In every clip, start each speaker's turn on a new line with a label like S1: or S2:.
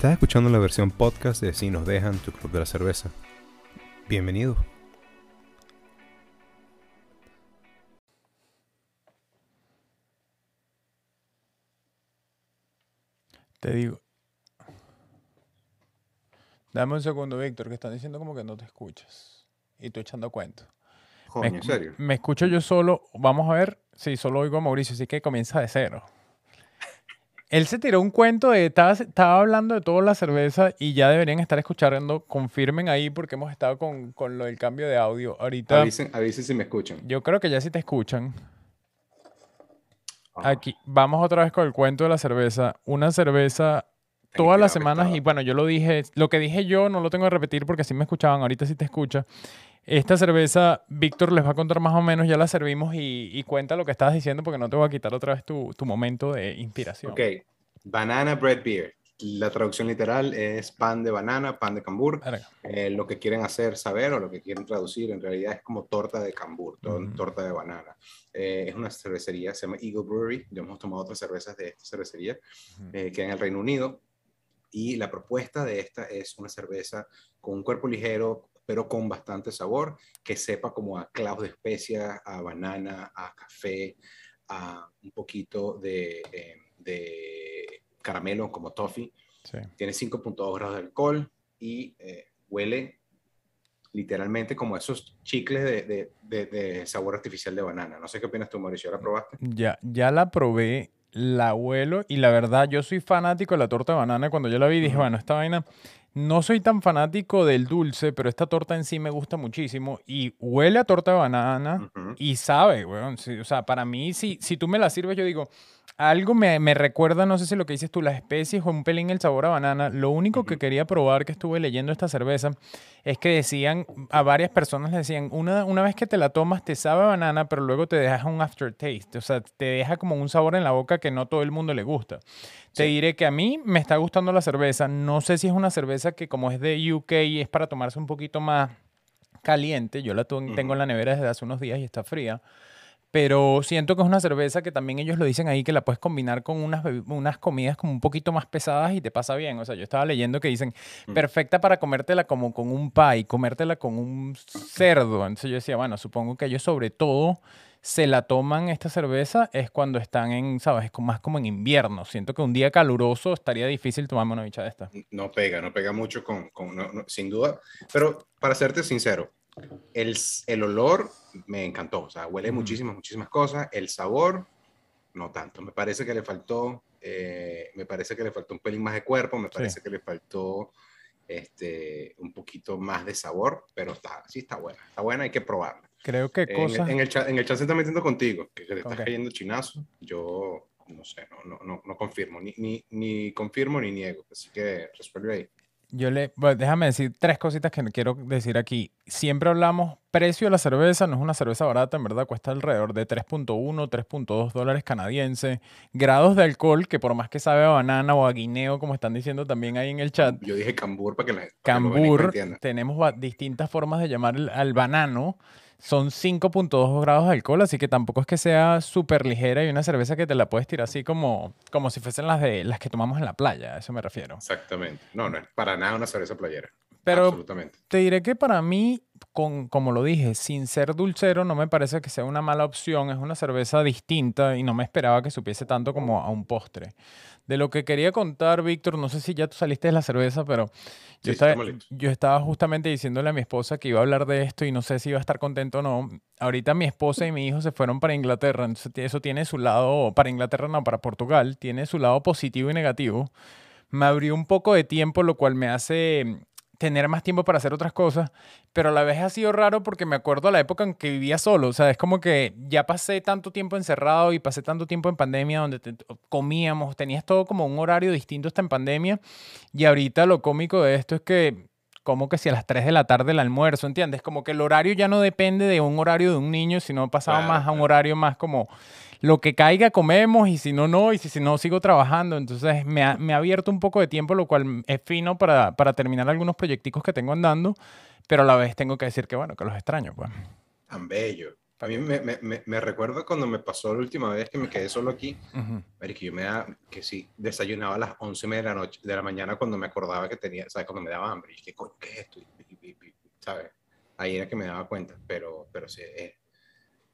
S1: Estás escuchando la versión podcast de Si nos dejan tu club de la cerveza. Bienvenido.
S2: Te digo. Dame un segundo, Víctor, que están diciendo como que no te escuchas. Y tú echando cuento.
S3: Coño,
S2: me,
S3: ¿en serio?
S2: me escucho yo solo. Vamos a ver si solo oigo a Mauricio, así que comienza de cero. Él se tiró un cuento de. Estaba, estaba hablando de toda la cerveza y ya deberían estar escuchando. Confirmen ahí porque hemos estado con, con lo del cambio de audio. Ahorita.
S3: Avisen, avisen si me escuchan.
S2: Yo creo que ya sí te escuchan.
S3: Ah,
S2: Aquí, vamos otra vez con el cuento de la cerveza. Una cerveza todas las semanas, y bueno, yo lo dije, lo que dije yo no lo tengo que repetir porque así me escuchaban, ahorita sí te escucha. Esta cerveza, Víctor les va a contar más o menos, ya la servimos y, y cuenta lo que estabas diciendo porque no te voy a quitar otra vez tu, tu momento de inspiración.
S3: Ok, banana bread beer. La traducción literal es pan de banana, pan de cambur. Eh, lo que quieren hacer saber o lo que quieren traducir en realidad es como torta de cambur, to-
S2: Ujú.
S3: torta de banana. Eh, es una cervecería, se llama Eagle Brewery. Ya hemos tomado otras cervezas de esta cervecería
S2: Ujú.
S3: eh, que en el Reino Unido. Y la propuesta de esta es una cerveza con un cuerpo ligero, pero con bastante sabor, que sepa como a clavos de especia, a banana, a café, a un poquito de, eh, de caramelo como toffee.
S2: Sí.
S3: Tiene 5.2 grados de alcohol y eh, huele literalmente como esos chicles de, de- de- de sabor artificial de banana. No sé qué opinas tú, Mauricio. ¿Ya la probaste?
S2: Ya, ya la probé, la huelo y la verdad yo soy fanático de la torta de banana. Cuando yo la vi dije, bueno, esta vaina, no soy tan fanático del dulce, pero esta torta en sí me gusta muchísimo y huele a torta de banana. Y sabe, weón. o sea, para mí, si, si tú me la sirves, yo digo, algo me, me recuerda, no sé si lo que dices tú, las especies o un pelín el sabor a banana. Lo único que quería probar que estuve leyendo esta cerveza es que decían, a varias personas le decían, una, una vez que te la tomas te sabe a banana, pero luego te deja un aftertaste. O sea, te deja como un sabor en la boca que no todo el mundo le gusta. Te diré que a mí me está gustando la cerveza. No sé si es una cerveza que como es de UK es para tomarse un poquito más caliente. Yo la tengo en la nevera desde hace unos días y está fría. Pero siento que es una cerveza que también ellos lo dicen ahí que la puedes combinar con unas, unas comidas como un poquito más pesadas y te pasa bien. O sea, yo estaba leyendo que dicen
S3: Mm.
S2: perfecta para comértela como con un pie, comértela con un cerdo. Entonces yo decía, bueno, supongo que ellos sobre todo se la toman esta cerveza es cuando están en, ¿sabes? Más como en invierno. Siento que un día caluroso estaría difícil tomarme una bicha de esta.
S3: No pega, no pega mucho con, con- no- no, sin duda. Pero para serte sincero, el, el olor me encantó. O sea, huele
S2: Ujú.
S3: muchísimas, muchísimas cosas. El sabor, no tanto. Me parece que le faltó, eh, me parece que le faltó un pelín más de cuerpo, me parece que le faltó este, un poquito más de sabor, pero está, sí está buena. Está buena, hay que probarla.
S2: Creo que
S3: En,
S2: cosas...
S3: en el chat, en el chat se está metiendo contigo, que, que le estás cayendo chinazo. Yo no sé, no, no, no, no confirmo, ni, ni, ni confirmo ni niego. Así que resuelve ahí.
S2: Yo le, bueno, déjame decir tres cositas que quiero decir aquí. Siempre hablamos precio de la cerveza, no es una cerveza barata, en verdad cuesta alrededor de 3.1, 3.2 dólares canadienses. Grados de alcohol, que por más que sabe a banana o a guineo, como están diciendo también ahí en el chat,
S3: Yo dije cambur para que la que
S2: cambur, tenemos distintas formas de llamar al banano. Son 5.2 grados de alcohol, así que tampoco es que sea súper ligera y una cerveza que te la puedes tirar así como, como si fuesen las, de, las que tomamos en la playa, a eso me refiero.
S3: Exactamente. No, no es para nada una cerveza playera.
S2: Pero. Te diré que para mí, con, como lo dije, sin ser dulcero, no me parece que sea una mala opción. Es una cerveza distinta y no me esperaba que supiese tanto como a un postre. De lo que quería contar, Víctor, no sé si ya tú saliste de la cerveza, pero yo,
S3: Sí,
S2: estaba, yo estaba justamente diciéndole a mi esposa que iba a hablar de esto y no sé si iba a estar contento o no. Ahorita mi esposa y mi hijo se fueron para Inglaterra, entonces eso tiene su lado, para Inglaterra no, para Portugal, tiene su lado positivo y negativo me abrió un poco de tiempo, lo cual me hace tener más tiempo para hacer otras cosas, pero a la vez ha sido raro porque me acuerdo a la época en que vivía solo, o sea, es como que ya pasé tanto tiempo encerrado y pasé tanto tiempo en pandemia donde te- comíamos, tenías todo como un horario distinto hasta en pandemia y ahorita lo cómico de esto es que como que si a las 3 de la tarde el almuerzo, ¿entiendes? Como que el horario ya no depende de un horario de un niño, sino
S3: Claro,
S2: más a un
S3: claro.
S2: horario más como lo que caiga comemos y si no, no, y si, si no, sigo trabajando. Entonces me ha, me ha abierto un poco de tiempo, lo cual es fino para, para terminar algunos proyecticos que tengo andando, pero a la vez tengo que decir que, bueno, que los extraño, pues.
S3: Tan bello. A mí me, me, me, me recuerdo cuando me pasó la última vez que me quedé solo aquí,
S2: Ujú.
S3: que yo me da, que sí, desayunaba a las 11 de la noche, de la mañana cuando me acordaba que tenía, ¿sabes? Cuando me daba hambre. Y dije, coño, ¿qué es esto? Y- y- y- ¿Sabes? Ahí era que me daba cuenta, pero, pero sí, es,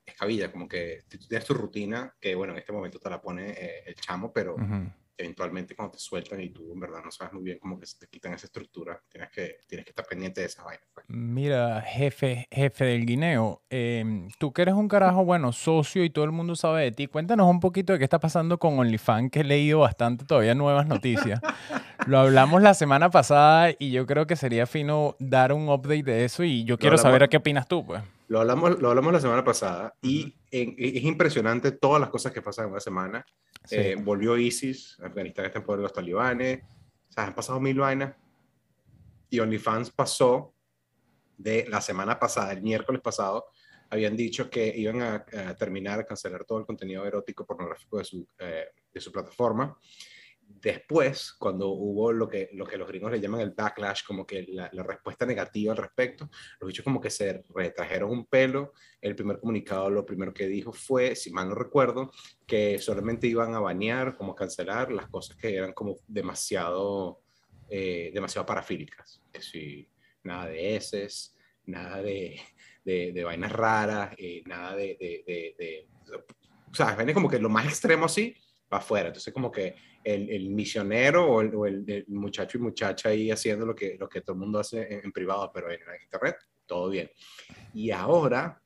S3: es cabilla, como que tú tienes tu rutina, que bueno, en este momento te la pone eh, el chamo, pero
S2: Ujú.
S3: Eventualmente cuando te sueltan y tú en verdad no sabes muy bien cómo que se te quitan esa estructura, tienes que, tienes que estar pendiente de esas vainas. pues.
S2: Mira, jefe, jefe del guineo, em, tú que eres un carajo, bueno, socio y todo el mundo sabe de ti, cuéntanos un poquito de qué está pasando con OnlyFans, que he leído bastante todavía nuevas noticias. Lo hablamos la semana pasada y yo creo que sería fino dar un update de eso y yo quiero saber a qué opinas tú, pues.
S3: Lo hablamos, lo hablamos la semana pasada y en- es impresionante todas las cosas que pasan en una semana.
S2: Sí.
S3: Eh, volvió ISIS, Afganistán está en poder de los talibanes, o sea, han pasado mil vainas y OnlyFans pasó de la semana pasada, el miércoles pasado, habían dicho que iban a, a terminar, a cancelar todo el contenido erótico pornográfico de su, eh, de su plataforma. Después, cuando hubo lo que, lo que los gringos le llaman el backlash, como que la, la respuesta negativa al respecto, los bichos como que se retrajeron un pelo. El primer comunicado, lo primero que dijo fue, si mal no recuerdo, que solamente iban a banear, como cancelar las cosas que eran como demasiado, eh, demasiado parafílicas. Que si nada de heces, nada de, de, de vainas raras, eh, nada de, de, de, o sea, viene como que lo más extremo así, para afuera. Entonces como que el, el misionero o, el, o el- el muchacho y muchacha ahí haciendo lo que, lo que todo el mundo hace en, en privado, pero en, en internet, todo bien. Y ahora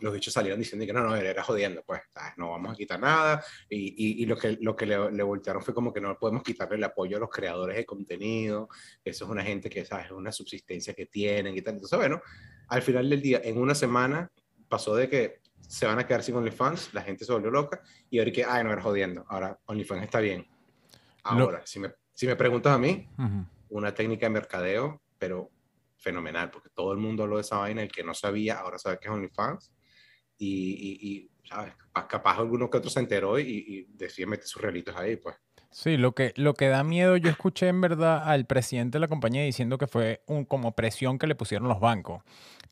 S3: los bichos salieron diciendo que no, no, era jodiendo, pues, no vamos a quitar nada. Y, y, y lo que, lo que le, le voltearon fue como que no podemos quitarle el apoyo a los creadores de contenido, eso es una gente que, ¿sabes? Es una subsistencia que tienen y tal. Entonces, bueno, al final del día, en una semana, pasó de que se van a quedar sin OnlyFans, la gente se volvió loca, y ahora que, ay, no, era jodiendo, ahora OnlyFans está bien. Ahora, si, me, si me preguntas a mí,
S2: Ujú.
S3: una técnica de mercadeo, pero fenomenal, porque todo el mundo habló de esa vaina, el que no sabía, ahora sabe que es OnlyFans, y, y, y, ¿sabes? Capaz, capaz alguno que otro se enteró y, y decide meter sus relitos ahí, pues.
S2: Sí, lo que, lo que da miedo, yo escuché en verdad al presidente de la compañía diciendo que fue un, como presión que le pusieron los bancos.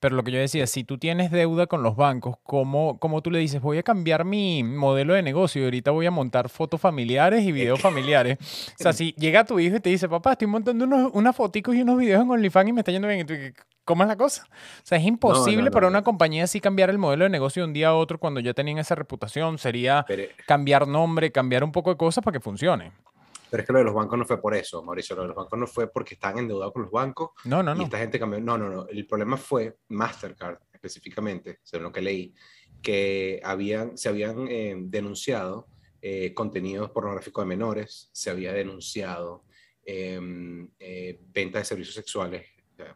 S2: Pero lo que yo decía, si tú tienes deuda con los bancos, ¿cómo, cómo tú le dices, voy a cambiar mi modelo de negocio y ahorita voy a montar fotos familiares y videos familiares? O sea, si llega tu hijo y te dice, papá, estoy montando unos, unas foticos y unos videos en OnlyFans y me está yendo bien, y tú, ¿cómo es la cosa? O sea, es imposible
S3: no,
S2: para
S3: no.
S2: una compañía así cambiar el modelo de negocio de un día a otro cuando ya tenían esa reputación. Sería
S3: Pero,
S2: cambiar nombre, cambiar un poco de cosas para que funcione.
S3: Pero es que lo de los bancos no fue por eso, Mauricio, lo de los bancos no fue porque estaban endeudados con los bancos
S2: No, no,
S3: y
S2: no.
S3: esta gente cambió. No, no, no. El problema fue Mastercard, específicamente, según lo que leí, que habían, se habían eh, denunciado eh, contenidos pornográficos de menores, se había denunciado eh, eh, venta de servicios sexuales,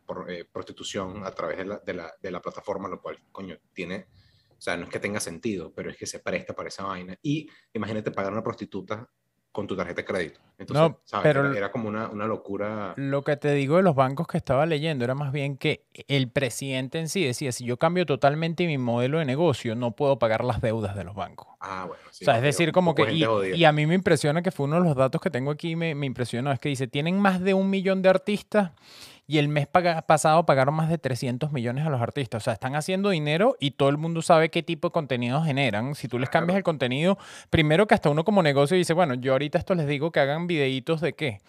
S3: por, eh, prostitución a través de la, de, la, de la plataforma, lo cual, coño, tiene. O sea, no es que tenga sentido, pero es que se presta para esa vaina. Y imagínate pagar a una prostituta con tu tarjeta de crédito. Entonces,
S2: No,
S3: ¿sabes?
S2: pero-
S3: Era, era como una, una locura.
S2: Lo que te digo de los bancos que estaba leyendo era más bien que el presidente en sí decía, si yo cambio totalmente mi modelo de negocio, no puedo pagar las deudas de los bancos.
S3: Ah, bueno. sí,
S2: o sea, es decir, como que... y a mí me impresiona que fue uno de los datos que tengo aquí, me, me impresionó, es que dice, tienen más de un millón de artistas y el mes paga- pasado pagaron más de 300 millones a los artistas. O sea, están haciendo dinero y todo el mundo sabe qué tipo de contenido generan. Si tú les cambias el contenido, primero que hasta uno como negocio dice, bueno, yo ahorita esto les digo que hagan videitos de qué.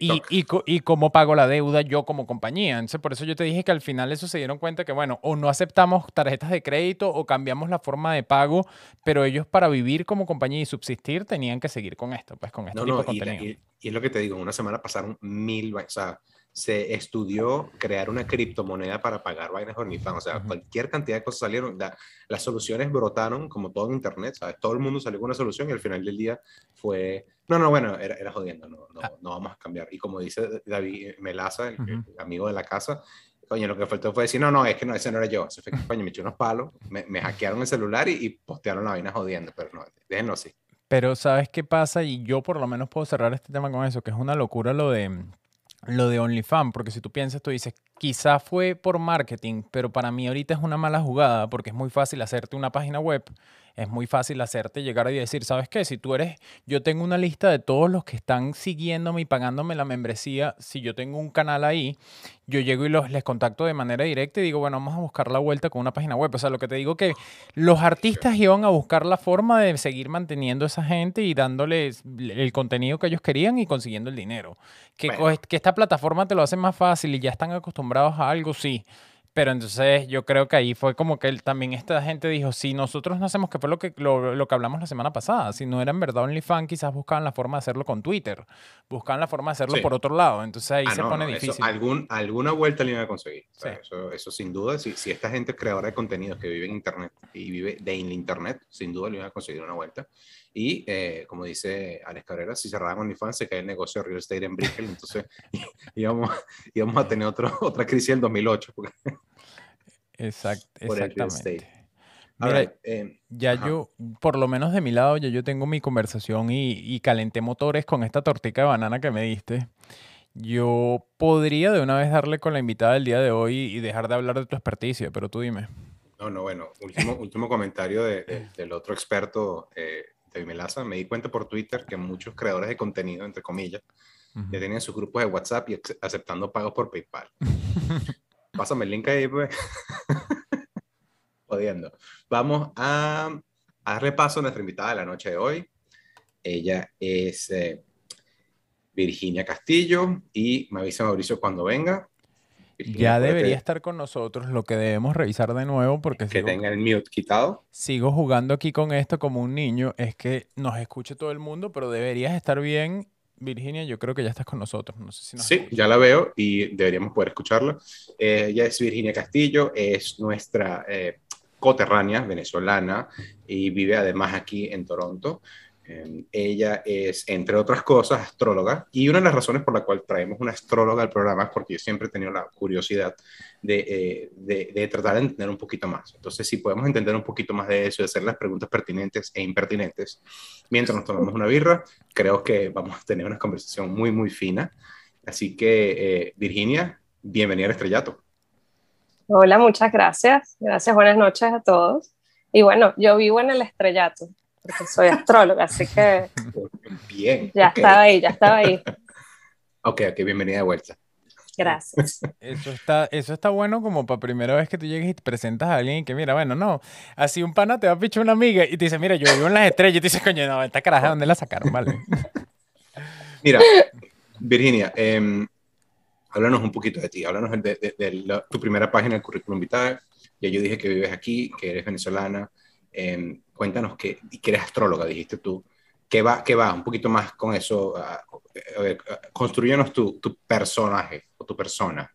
S2: Y, y, y cómo pago la deuda yo como compañía. Entonces, por eso yo te dije que al final eso se dieron cuenta que, bueno, o no aceptamos tarjetas de crédito o cambiamos la forma de pago, pero ellos para vivir como compañía y subsistir tenían que seguir con esto, pues con este
S3: No,
S2: tipo
S3: no,
S2: de contenido.
S3: y- y es lo que te digo, en una semana pasaron mil, o sea, se estudió crear una criptomoneda para pagar vainas de OnlyFans, o sea,
S2: Ujú.
S3: cualquier cantidad de cosas salieron, la- las soluciones brotaron como todo en internet, ¿sabes? Todo el mundo salió con una solución y al final del día fue, no, no, bueno, era, era jodiendo, no, no,
S2: Ah.
S3: no vamos a cambiar. Y como dice David Melaza, el, el
S2: Ujú.
S3: amigo de la casa, coño, lo que faltó fue decir, no, no, es que no, ese no era yo, ese fue que, coño, me echó unos palos, me, me hackearon el celular y, y postearon la vaina jodiendo, pero no, déjenlo así.
S2: Pero ¿sabes qué pasa? Y yo por lo menos puedo cerrar este tema con eso, que es una locura lo de, lo de OnlyFans, porque si tú piensas, tú dices, quizá fue por marketing, pero para mí ahorita es una mala jugada porque es muy fácil hacerte una página web es muy fácil hacerte llegar y decir, ¿sabes qué? Si tú eres, yo tengo una lista de todos los que están siguiéndome y pagándome la membresía, si yo tengo un canal ahí, yo llego y los, les contacto de manera directa y digo, bueno, vamos a buscar la vuelta con una página web. O sea, lo que te digo que los artistas iban a buscar la forma de seguir manteniendo a esa gente y dándoles el contenido que ellos querían y consiguiendo el dinero. Que, que esta plataforma te lo hace más fácil y ya están acostumbrados a algo, sí. Pero entonces yo creo que ahí fue como que él, también esta gente dijo, si nosotros no hacemos, que fue lo que, lo, que hablamos la semana pasada, si no era en verdad OnlyFans, quizás buscaban la forma de hacerlo con Twitter, buscaban la forma de hacerlo por otro lado, entonces ahí ah, se pone difícil.
S3: algún, alguna vuelta le iban a conseguir, eso, eso, sin duda, si, si esta gente creadora de contenidos que vive en Internet y vive de Internet, sin duda le iban a conseguir una vuelta. Y eh, como dice Alex Cabrera, si cerraban OnlyFans se cae el negocio de real estate en Brickell, entonces íbamos, íbamos a tener otro, otra crisis en 2008.
S2: exactamente. Mira, em, ya yo, por lo menos de mi lado, ya yo tengo mi conversación y, y calenté motores con esta tortica de banana que me diste. Yo podría de una vez darle con la invitada del día de hoy y dejar de hablar de tu experticia, pero tú dime.
S3: No, no, bueno, último, último comentario de, del otro experto eh, Melaza, me di cuenta por Twitter que muchos creadores de contenido, entre comillas, ya tenían sus grupos de WhatsApp y aceptando pagos por PayPal. Pásame el link ahí, pues. Jodiendo. Vamos a, a, darle paso a nuestra invitada de la noche de hoy. Ella es eh, Virginia Castillo y me avisa Mauricio cuando venga
S2: ya debería estar con nosotros, lo que debemos revisar de nuevo porque...
S3: Que tenga el mute quitado.
S2: Sigo jugando aquí con esto como un niño, es que nos escuche todo el mundo, pero deberías estar bien. Virginia, yo creo que ya estás con nosotros. No sé si
S3: sí, ya la veo y deberíamos poder escucharla. Eh, ella es Virginia Castillo, es nuestra eh, coterránea venezolana y vive además aquí en Toronto. Em, ella es, entre otras cosas, astróloga y una de las razones por la cual traemos una astróloga al programa es porque yo siempre he tenido la curiosidad de, eh, de, tratar de entender un poquito más. Entonces, si podemos entender un poquito más de eso y hacer las preguntas pertinentes e impertinentes mientras nos tomamos una birra, creo que vamos a tener una conversación muy, muy fina. Así que, eh, Virginia, bienvenida al estrellato.
S4: Hola, muchas gracias. Gracias, buenas noches a todos. Y bueno, yo vivo en el estrellato porque soy astróloga, así que
S3: Bien,
S4: ya estaba ahí, ya estaba ahí.
S3: Ok, ok, bienvenida de vuelta.
S4: Gracias.
S2: Eso está, eso está bueno como para primera vez que tú llegues y te presentas a alguien y que mira, bueno, no, así un pana te va a pichar una amiga y te dice, mira, yo vivo en las estrellas y te dice, coño, no, esta caraja, ¿dónde la sacaron? Vale.
S3: Mira, Virginia, eh, háblanos un poquito de ti, háblanos de, tu primera página, el currículum vitae. Ya yo dije que vives aquí, que eres venezolana, Em, cuéntanos que, que eres astróloga, dijiste tú. ¿Qué va, qué va? Un poquito más con eso. Uh, construyenos tu, tu, personaje o tu persona.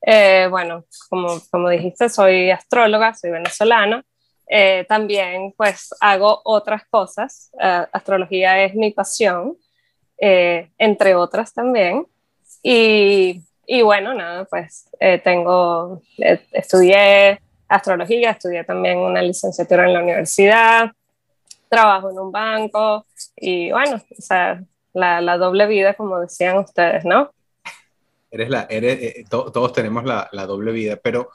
S4: Eh, bueno, como, como dijiste, soy astróloga, soy venezolana. Eh, también pues hago otras cosas. Uh, astrología es mi pasión, entre otras también. Y, y bueno, nada, pues tengo, estudié astrología, estudié también una licenciatura en la universidad, trabajo en un banco y bueno, o sea, la, la doble vida, como decían ustedes, ¿no?
S3: Eres la, eres, eh, todos tenemos la, la, doble vida, pero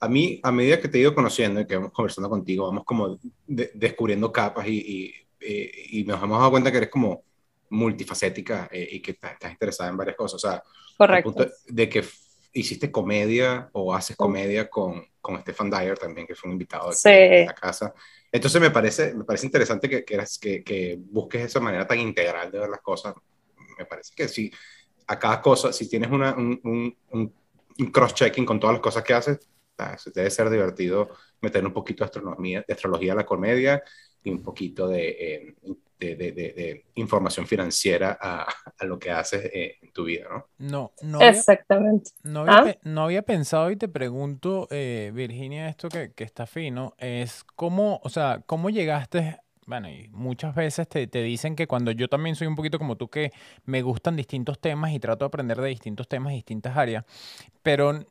S3: a mí, a medida que te he ido conociendo y que vamos conversando contigo, vamos como descubriendo capas y, y, y, nos hemos dado cuenta que eres como multifacética eh, y que estás, interesada en varias cosas. O sea,
S4: Correcto.
S3: de que hiciste comedia o haces comedia con, con Stefan Dyer también, que fue un invitado de, la casa. Entonces me parece, me parece interesante que, que, que, busques esa manera tan integral de ver las cosas. Me parece que si a cada cosa, si tienes una, un, un, cross-checking con todas las cosas que haces, debe ser divertido meter un poquito de, astronomía, de astrología a la comedia y un poquito de, eh, de, información financiera a, a, lo que haces eh, en tu vida, ¿no?
S2: No, no.
S4: Exactamente.
S2: no, había, ¿Ah? no, había, pensado y te pregunto, eh, Virginia, esto que, que, está fino, es cómo, o sea, cómo llegaste bueno, y muchas veces te, te, dicen que cuando yo también soy un poquito como tú, que me gustan distintos temas y trato de aprender de distintos temas y distintas áreas, pero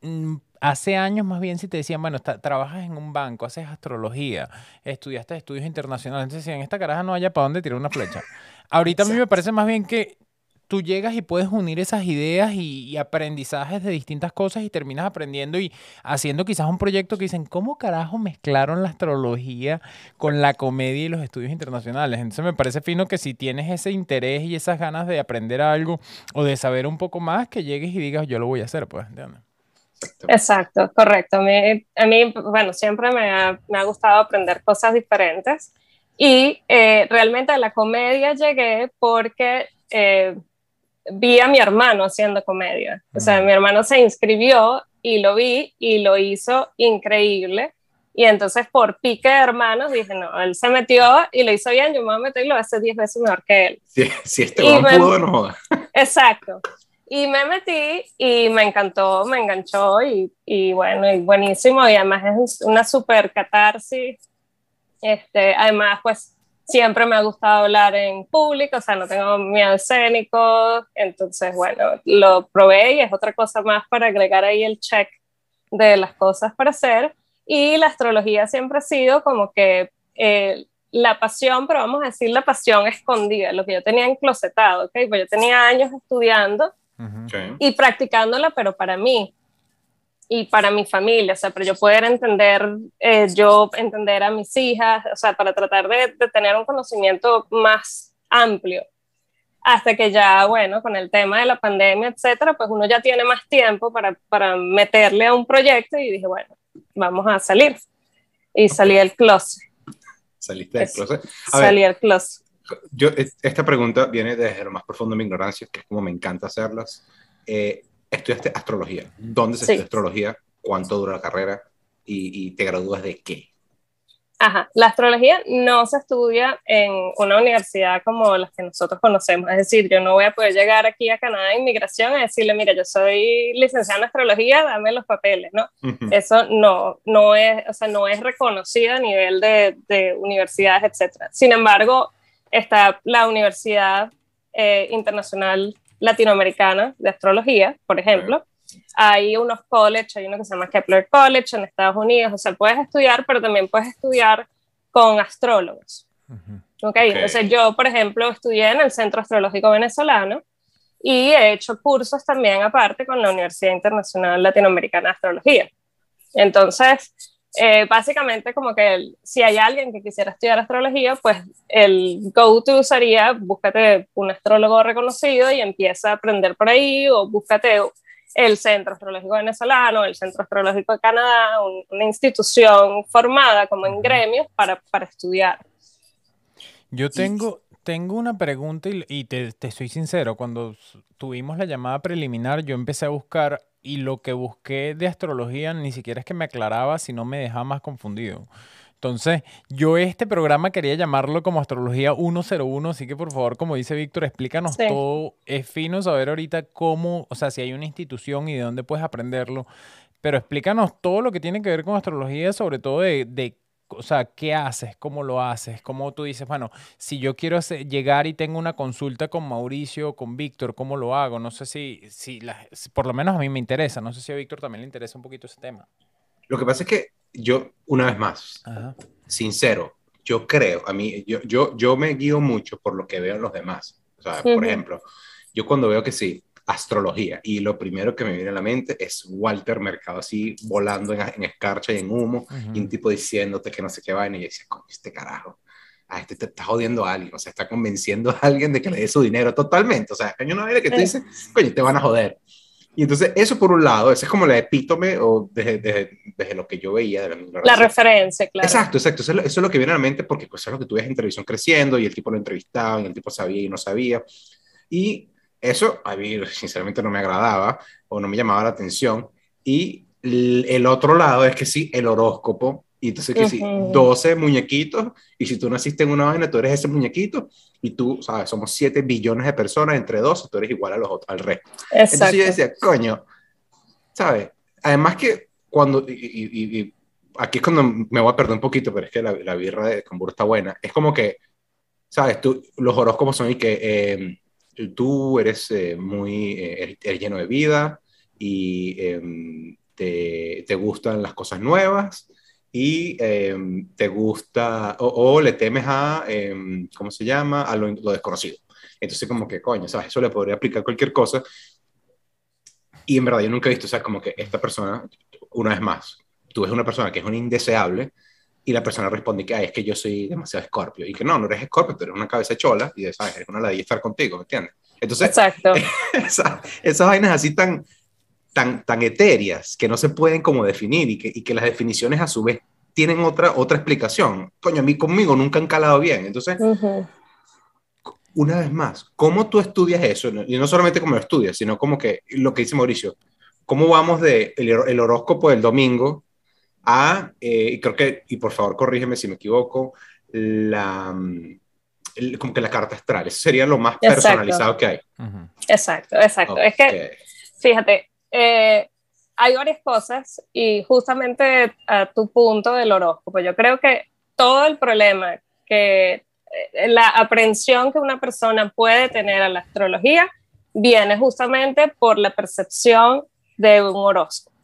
S2: Mm, hace años más bien si te decían, bueno, trabajas en un banco, haces astrología, estudiaste estudios internacionales, entonces en esta caraja no haya para dónde tirar una flecha. Ahorita a mí me parece más bien que tú llegas y puedes unir esas ideas y, aprendizajes de distintas cosas y terminas aprendiendo y haciendo quizás un proyecto que dicen, ¿cómo carajo mezclaron la astrología con la comedia y los estudios internacionales? Entonces me parece fino que si tienes ese interés y esas ganas de aprender algo o de saber un poco más, que llegues y digas, yo lo voy a hacer, pues, ¿entiendes?
S4: Exacto, correcto. A mí, a mí bueno, siempre me ha, me ha, gustado aprender cosas diferentes y eh, realmente a la comedia llegué porque eh, vi a mi hermano haciendo comedia. O sea, mi hermano se inscribió y lo vi y lo hizo increíble. Y entonces por pique de hermanos dije, no, él se metió y lo hizo bien, yo me voy a meter y lo hace 10 veces mejor que él.
S3: Si, si este pudo, no.
S4: Exacto. Y me metí y me encantó, me enganchó y, y bueno, y buenísimo. Y además es una super catarsis. Este, además, pues siempre me ha gustado hablar en público, o sea, no tengo miedo escénico. Entonces, bueno, lo probé y es otra cosa más para agregar ahí el check de las cosas para hacer. Y la astrología siempre ha sido como que eh, la pasión, pero vamos a decir la pasión escondida, lo que yo tenía enclosetado, ¿ok? Pues yo tenía años estudiando y practicándola, pero para mí y para mi familia, o sea, para yo poder entender, eh, yo entender a mis hijas, o sea, para tratar de, de, tener un conocimiento más amplio. Hasta que ya, bueno, con el tema de la pandemia, etcétera, pues uno ya tiene más tiempo para, para meterle a un proyecto y dije, bueno, vamos a salir. Y salí del closet.
S3: ¿Saliste del closet?
S4: salí del closet
S3: yo, esta pregunta viene desde lo más profundo de mi ignorancia, que es como me encanta hacerlas. Eh, estudiaste astrología. ¿Dónde se estudia astrología? ¿Cuánto dura la carrera? ¿Y, ¿Y, te gradúas de qué?
S4: Ajá, la astrología no se estudia en una universidad como las que nosotros conocemos. Es decir, yo no voy a poder llegar aquí a Canadá de Inmigración y decirle, mira, yo soy licenciada en astrología, dame los papeles, ¿no? Eso no, no, es, o sea, no es reconocido a nivel de, de universidades, etc. Sin embargo, está la Universidad eh, Internacional Latinoamericana de Astrología, por ejemplo. Hay unos colleges, hay uno que se llama Kepler College en Estados Unidos, o sea, puedes estudiar, pero también puedes estudiar con astrólogos. okay. Entonces yo, por ejemplo, estudié en el Centro Astrológico Venezolano y he hecho cursos también aparte con la Universidad Internacional Latinoamericana de Astrología. Entonces, eh, básicamente como que si hay alguien que quisiera estudiar astrología, pues el go-to sería búscate un astrólogo reconocido y empieza a aprender por ahí o búscate el Centro Astrológico Venezolano, el Centro Astrológico de Canadá, una institución formada como en gremios para, para estudiar.
S2: Yo tengo, tengo una pregunta y, y te, te, soy sincero, cuando tuvimos la llamada preliminar yo empecé a buscar y lo que busqué de astrología ni siquiera es que me aclaraba, sino me dejaba más confundido. Entonces, yo este programa quería llamarlo como Astrología 101, así que por favor, como dice Víctor, explícanos todo. Es fino saber ahorita cómo, o sea, si hay una institución y de dónde puedes aprenderlo, pero explícanos todo lo que tiene que ver con astrología, sobre todo de, de o sea, ¿qué haces? ¿Cómo lo haces? ¿Cómo tú dices, bueno, si yo quiero llegar y tengo una consulta con Mauricio, con Víctor, ¿cómo lo hago? No sé si, si, por lo menos a mí me interesa, no sé si a Víctor también le interesa un poquito ese tema.
S3: Lo que pasa es que yo, una vez más, sincero, yo creo, a mí, yo, yo, yo me guío mucho por lo que veo en los demás. O sea, por ejemplo, yo cuando veo que sí, astrología. Y lo primero que me viene a la mente es Walter Mercado así volando en, escarcha y en humo, y un tipo diciéndote que no sé qué vaina, y yo decía, coño, este carajo, a este te está jodiendo a alguien, o sea, está convenciendo a alguien de que le dé su dinero totalmente, o sea, hay una vaina que te dice, coño, te van a joder. Y entonces, eso por un lado, esa es como la epítome o desde, desde, desde lo que yo veía de la
S4: La referencia, claro.
S3: Exacto, exacto. Eso es, lo, que viene a la mente porque pues, es lo que tú ves en televisión creciendo y el tipo lo entrevistaba y el tipo sabía y no sabía. Y eso a mí sinceramente no me agradaba o no me llamaba la atención. Y el otro lado es que sí, el horóscopo. Y entonces que sí, 12 muñequitos. Y si tú naciste en una vaina, tú eres ese muñequito. Y tú, sabes, somos 7 billones de personas entre dos, tú eres igual a los otros, al resto. Entonces yo decía, coño, ¿sabes? Además que cuando, y, aquí es cuando me voy a perder un poquito, pero es que la, la birra de Cambur está buena. Es como que, ¿sabes? Tú, los horóscopos son y que... Eh, tú eres eh, muy, eh, eres, lleno de vida y em, te, te, gustan las cosas nuevas y em, te gusta o, le temes a, em, ¿cómo se llama? A lo, desconocido. Entonces, como que, coño, ¿sabes? Eso le podría aplicar cualquier cosa. Y en verdad yo nunca he visto, o sea, como que esta persona, una vez más, tú ves una persona que es un indeseable y la persona responde que, Ay, es que yo soy demasiado escorpio. Y que no, no eres escorpio, tú eres una cabeza chola y, ¿sabes? Eres una ladilla estar contigo, ¿me entiendes? Entonces,
S4: Exacto.
S3: esa- esas vainas así tan, tan, tan etéreas que no se pueden como definir y que, y que las definiciones a su vez tienen otra, otra explicación. Coño, a mí conmigo nunca han calado bien. Entonces,
S4: Ujú.
S3: una vez más, ¿cómo tú estudias eso? Y no solamente cómo lo estudias, sino como que lo que dice Mauricio, ¿cómo vamos de el, el horóscopo del domingo a, eh, y creo que, y por favor corrígeme si me equivoco, la, mm, el- como que la carta astral? Eso sería lo más
S4: Exacto.
S3: personalizado que hay.
S2: Ujú.
S4: Exacto, exacto. Es que. Fíjate, eh, hay varias cosas y justamente a tu punto del horóscopo, yo creo que todo el problema que eh, la aprehensión que una persona puede tener a la astrología viene justamente por la percepción de un horóscopo.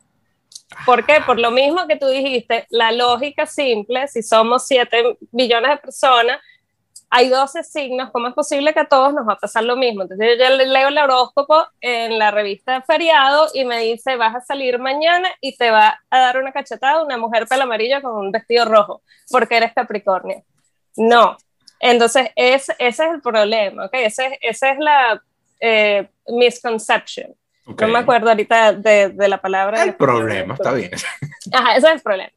S4: ¿Por qué? Por lo mismo que tú dijiste, la lógica simple, si somos 7 millones de personas, hay 12 signos, ¿cómo es posible que a todos nos va a pasar lo mismo? Entonces yo ya le- leo el horóscopo en la revista Feriado y me dice, vas a salir mañana y te va a dar una cachetada una mujer pelo amarillo con un vestido rojo, porque eres Capricornio. No. Entonces es, ese es el problema, ¿ok? Ese, es- esa es la eh, misconception.
S3: Ok.
S4: No me acuerdo ahorita de, de la palabra.
S3: El problema, está bien.
S4: Ajá, ese es el problema.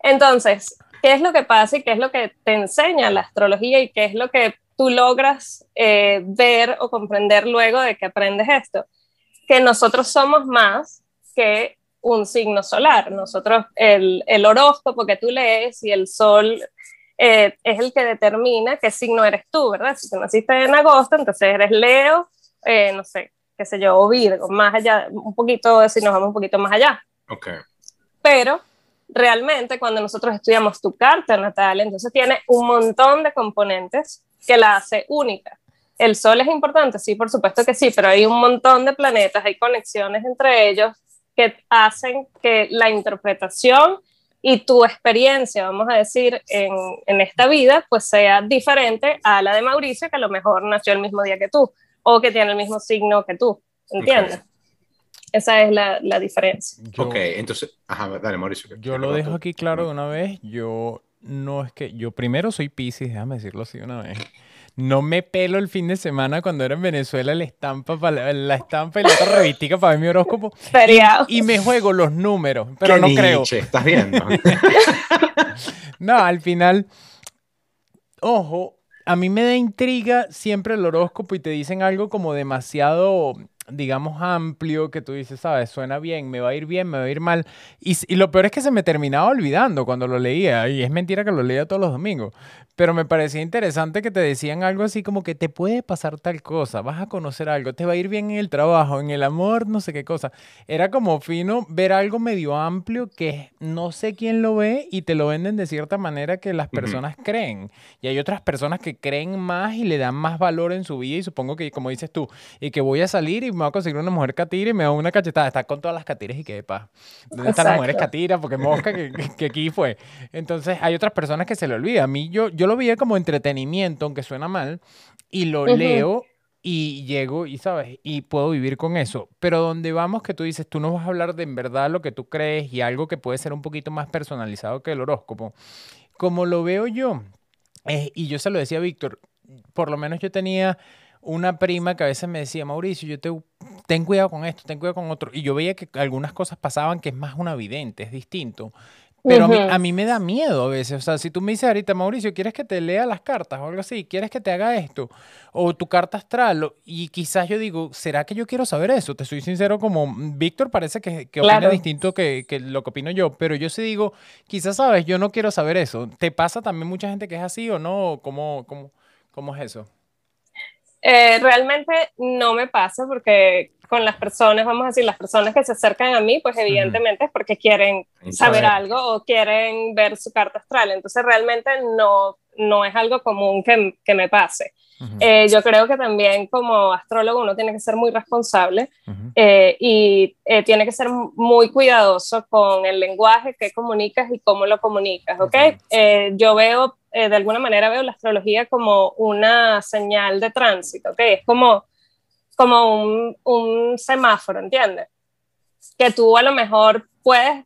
S4: Entonces, ¿qué es lo que pasa y qué es lo que te enseña la astrología y qué es lo que tú logras eh, ver o comprender luego de que aprendes esto? Que nosotros somos más que un signo solar. Nosotros, el, el horóscopo que tú lees y el sol eh, es el que determina qué signo eres tú, ¿verdad? Si tú naciste en agosto, entonces eres Leo, eh, no sé, qué sé yo, o Virgo, más allá, un poquito, si nos vamos un poquito más allá
S3: Ok.
S4: pero realmente cuando nosotros estudiamos tu carta natal, entonces tiene un montón de componentes que la hace única. El Sol es importante, sí, por supuesto que sí, pero hay un montón de planetas, hay conexiones entre ellos que hacen que la interpretación y tu experiencia, vamos a decir, en, en esta vida, pues sea diferente a la de Mauricio, que a lo mejor nació el mismo día que tú, o que tiene el mismo signo que tú, ¿entiendes?
S3: Ok.
S4: Esa es la, la diferencia.
S2: Yo,
S3: ok, entonces, ajá, dale, Mauricio. que-
S2: yo
S3: que
S2: lo
S3: tú.
S2: dejo aquí claro de una vez. Yo no es que. Yo primero soy Piscis, déjame decirlo así de una vez. No me pelo el fin de semana cuando era en Venezuela la estampa, pa- la, la estampa y la otra revistica para ver mi horóscopo.
S4: Feriado.
S2: Y me juego los números, pero
S3: Qué
S2: no creo.
S3: niche, ¿Estás viendo?
S2: No, al final, ojo, a mí me da intriga siempre el horóscopo y te dicen algo como demasiado, digamos, amplio, que tú dices, sabes, suena bien, me va a ir bien, me va a ir mal. Y, y lo peor es que se me terminaba olvidando cuando lo leía, y es mentira que lo leía todos los domingos, pero me parecía interesante que te decían algo así como que te puede pasar tal cosa, vas a conocer algo, te va a ir bien en el trabajo, en el amor, no sé qué cosa. Era como fino ver algo medio amplio que no sé quién lo ve y te lo venden de cierta manera que las personas creen. Y hay otras personas que creen más y le dan más valor en su vida y supongo que, como dices tú, y que voy a salir y me voy a conseguir una mujer catira y me da una cachetada. Está con todas las catiras y qué paz. ¿Dónde están las mujeres catiras? Porque mosca que, que- que aquí fue. Entonces hay otras personas que se le olvida. A mí yo, yo lo veía como entretenimiento, aunque suena mal, y lo leo y llego y sabes, y puedo vivir con eso. Pero donde vamos que tú dices, tú no vas a hablar de en verdad lo que tú crees y algo que puede ser un poquito más personalizado que el horóscopo. Como lo veo yo, eh, y yo se lo decía a Víctor, por lo menos yo tenía una prima que a veces me decía, Mauricio, yo te, ten cuidado con esto, ten cuidado con otro. Y yo veía que algunas cosas pasaban que es más una vidente, es distinto. Pero a, mí,
S4: Ujú.
S2: a mí me da miedo a veces. O sea, si tú me dices ahorita, Mauricio, ¿quieres que te lea las cartas o algo así? ¿Quieres que te haga esto? O tu carta astral. Y quizás yo digo, ¿será que yo quiero saber eso? Te soy sincero, como mm, Víctor parece que, que opina
S4: Claro.
S2: distinto que, que lo que opino yo. Pero yo sí digo, quizás sabes, yo no quiero saber eso. ¿Te pasa también mucha gente que es así o no? ¿Cómo, cómo, cómo es eso?
S4: Eh, realmente no me pasa porque con las personas, vamos a decir, las personas que se acercan a mí, pues evidentemente es porque quieren saber
S2: Saber.
S4: algo o quieren ver su carta astral. Entonces realmente no, no es algo común que, que me pase. Eh, yo creo que también como astrólogo uno tiene que ser muy responsable eh, y eh, tiene que ser muy cuidadoso con el lenguaje que comunicas y cómo lo comunicas, ¿ok? Yo veo, de alguna manera veo la astrología como una señal de tránsito, ¿ok? Es como, como un, un semáforo, ¿entiendes? Que tú a lo mejor puedes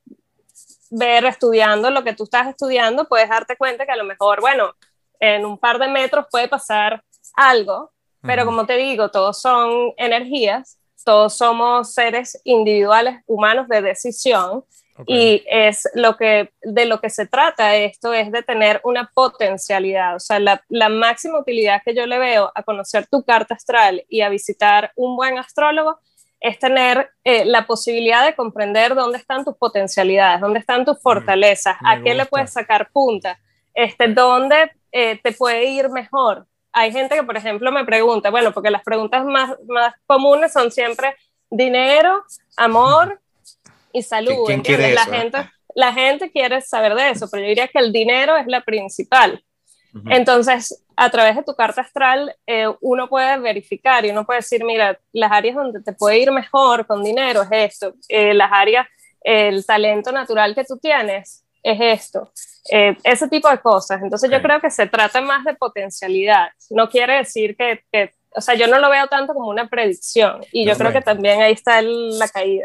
S4: ver estudiando lo que tú estás estudiando, puedes darte cuenta que a lo mejor, bueno, en un par de metros puede pasar algo, pero como te digo, todos son energías, todos somos seres individuales humanos de decisión y es lo que de lo que se trata esto es de tener una potencialidad, o sea, la, la máxima utilidad que yo le veo a conocer tu carta astral y a visitar un buen astrólogo es tener eh, la posibilidad de comprender dónde están tus potencialidades, dónde están tus fortalezas,
S2: me
S4: a qué le puedes sacar punta, este, dónde eh, te puede ir mejor. Hay gente que, por ejemplo, me pregunta, bueno, porque las preguntas más, más comunes son siempre dinero, amor y salud.
S3: ¿Quién quiere
S4: ¿entiendes?
S3: eso,
S4: La
S3: eh?
S4: gente, la gente quiere saber de eso, pero yo diría que el dinero es la principal. Entonces, a través de tu carta astral, eh, uno puede verificar y uno puede decir, mira, las áreas donde te puede ir mejor con dinero es esto, eh, las áreas, el talento natural que tú tienes es esto, eh, ese tipo de cosas. Entonces, yo creo que se trata más de potencialidad. No quiere decir que, que- o sea, yo no lo veo tanto como una predicción y yo creo que también ahí está el- la caída.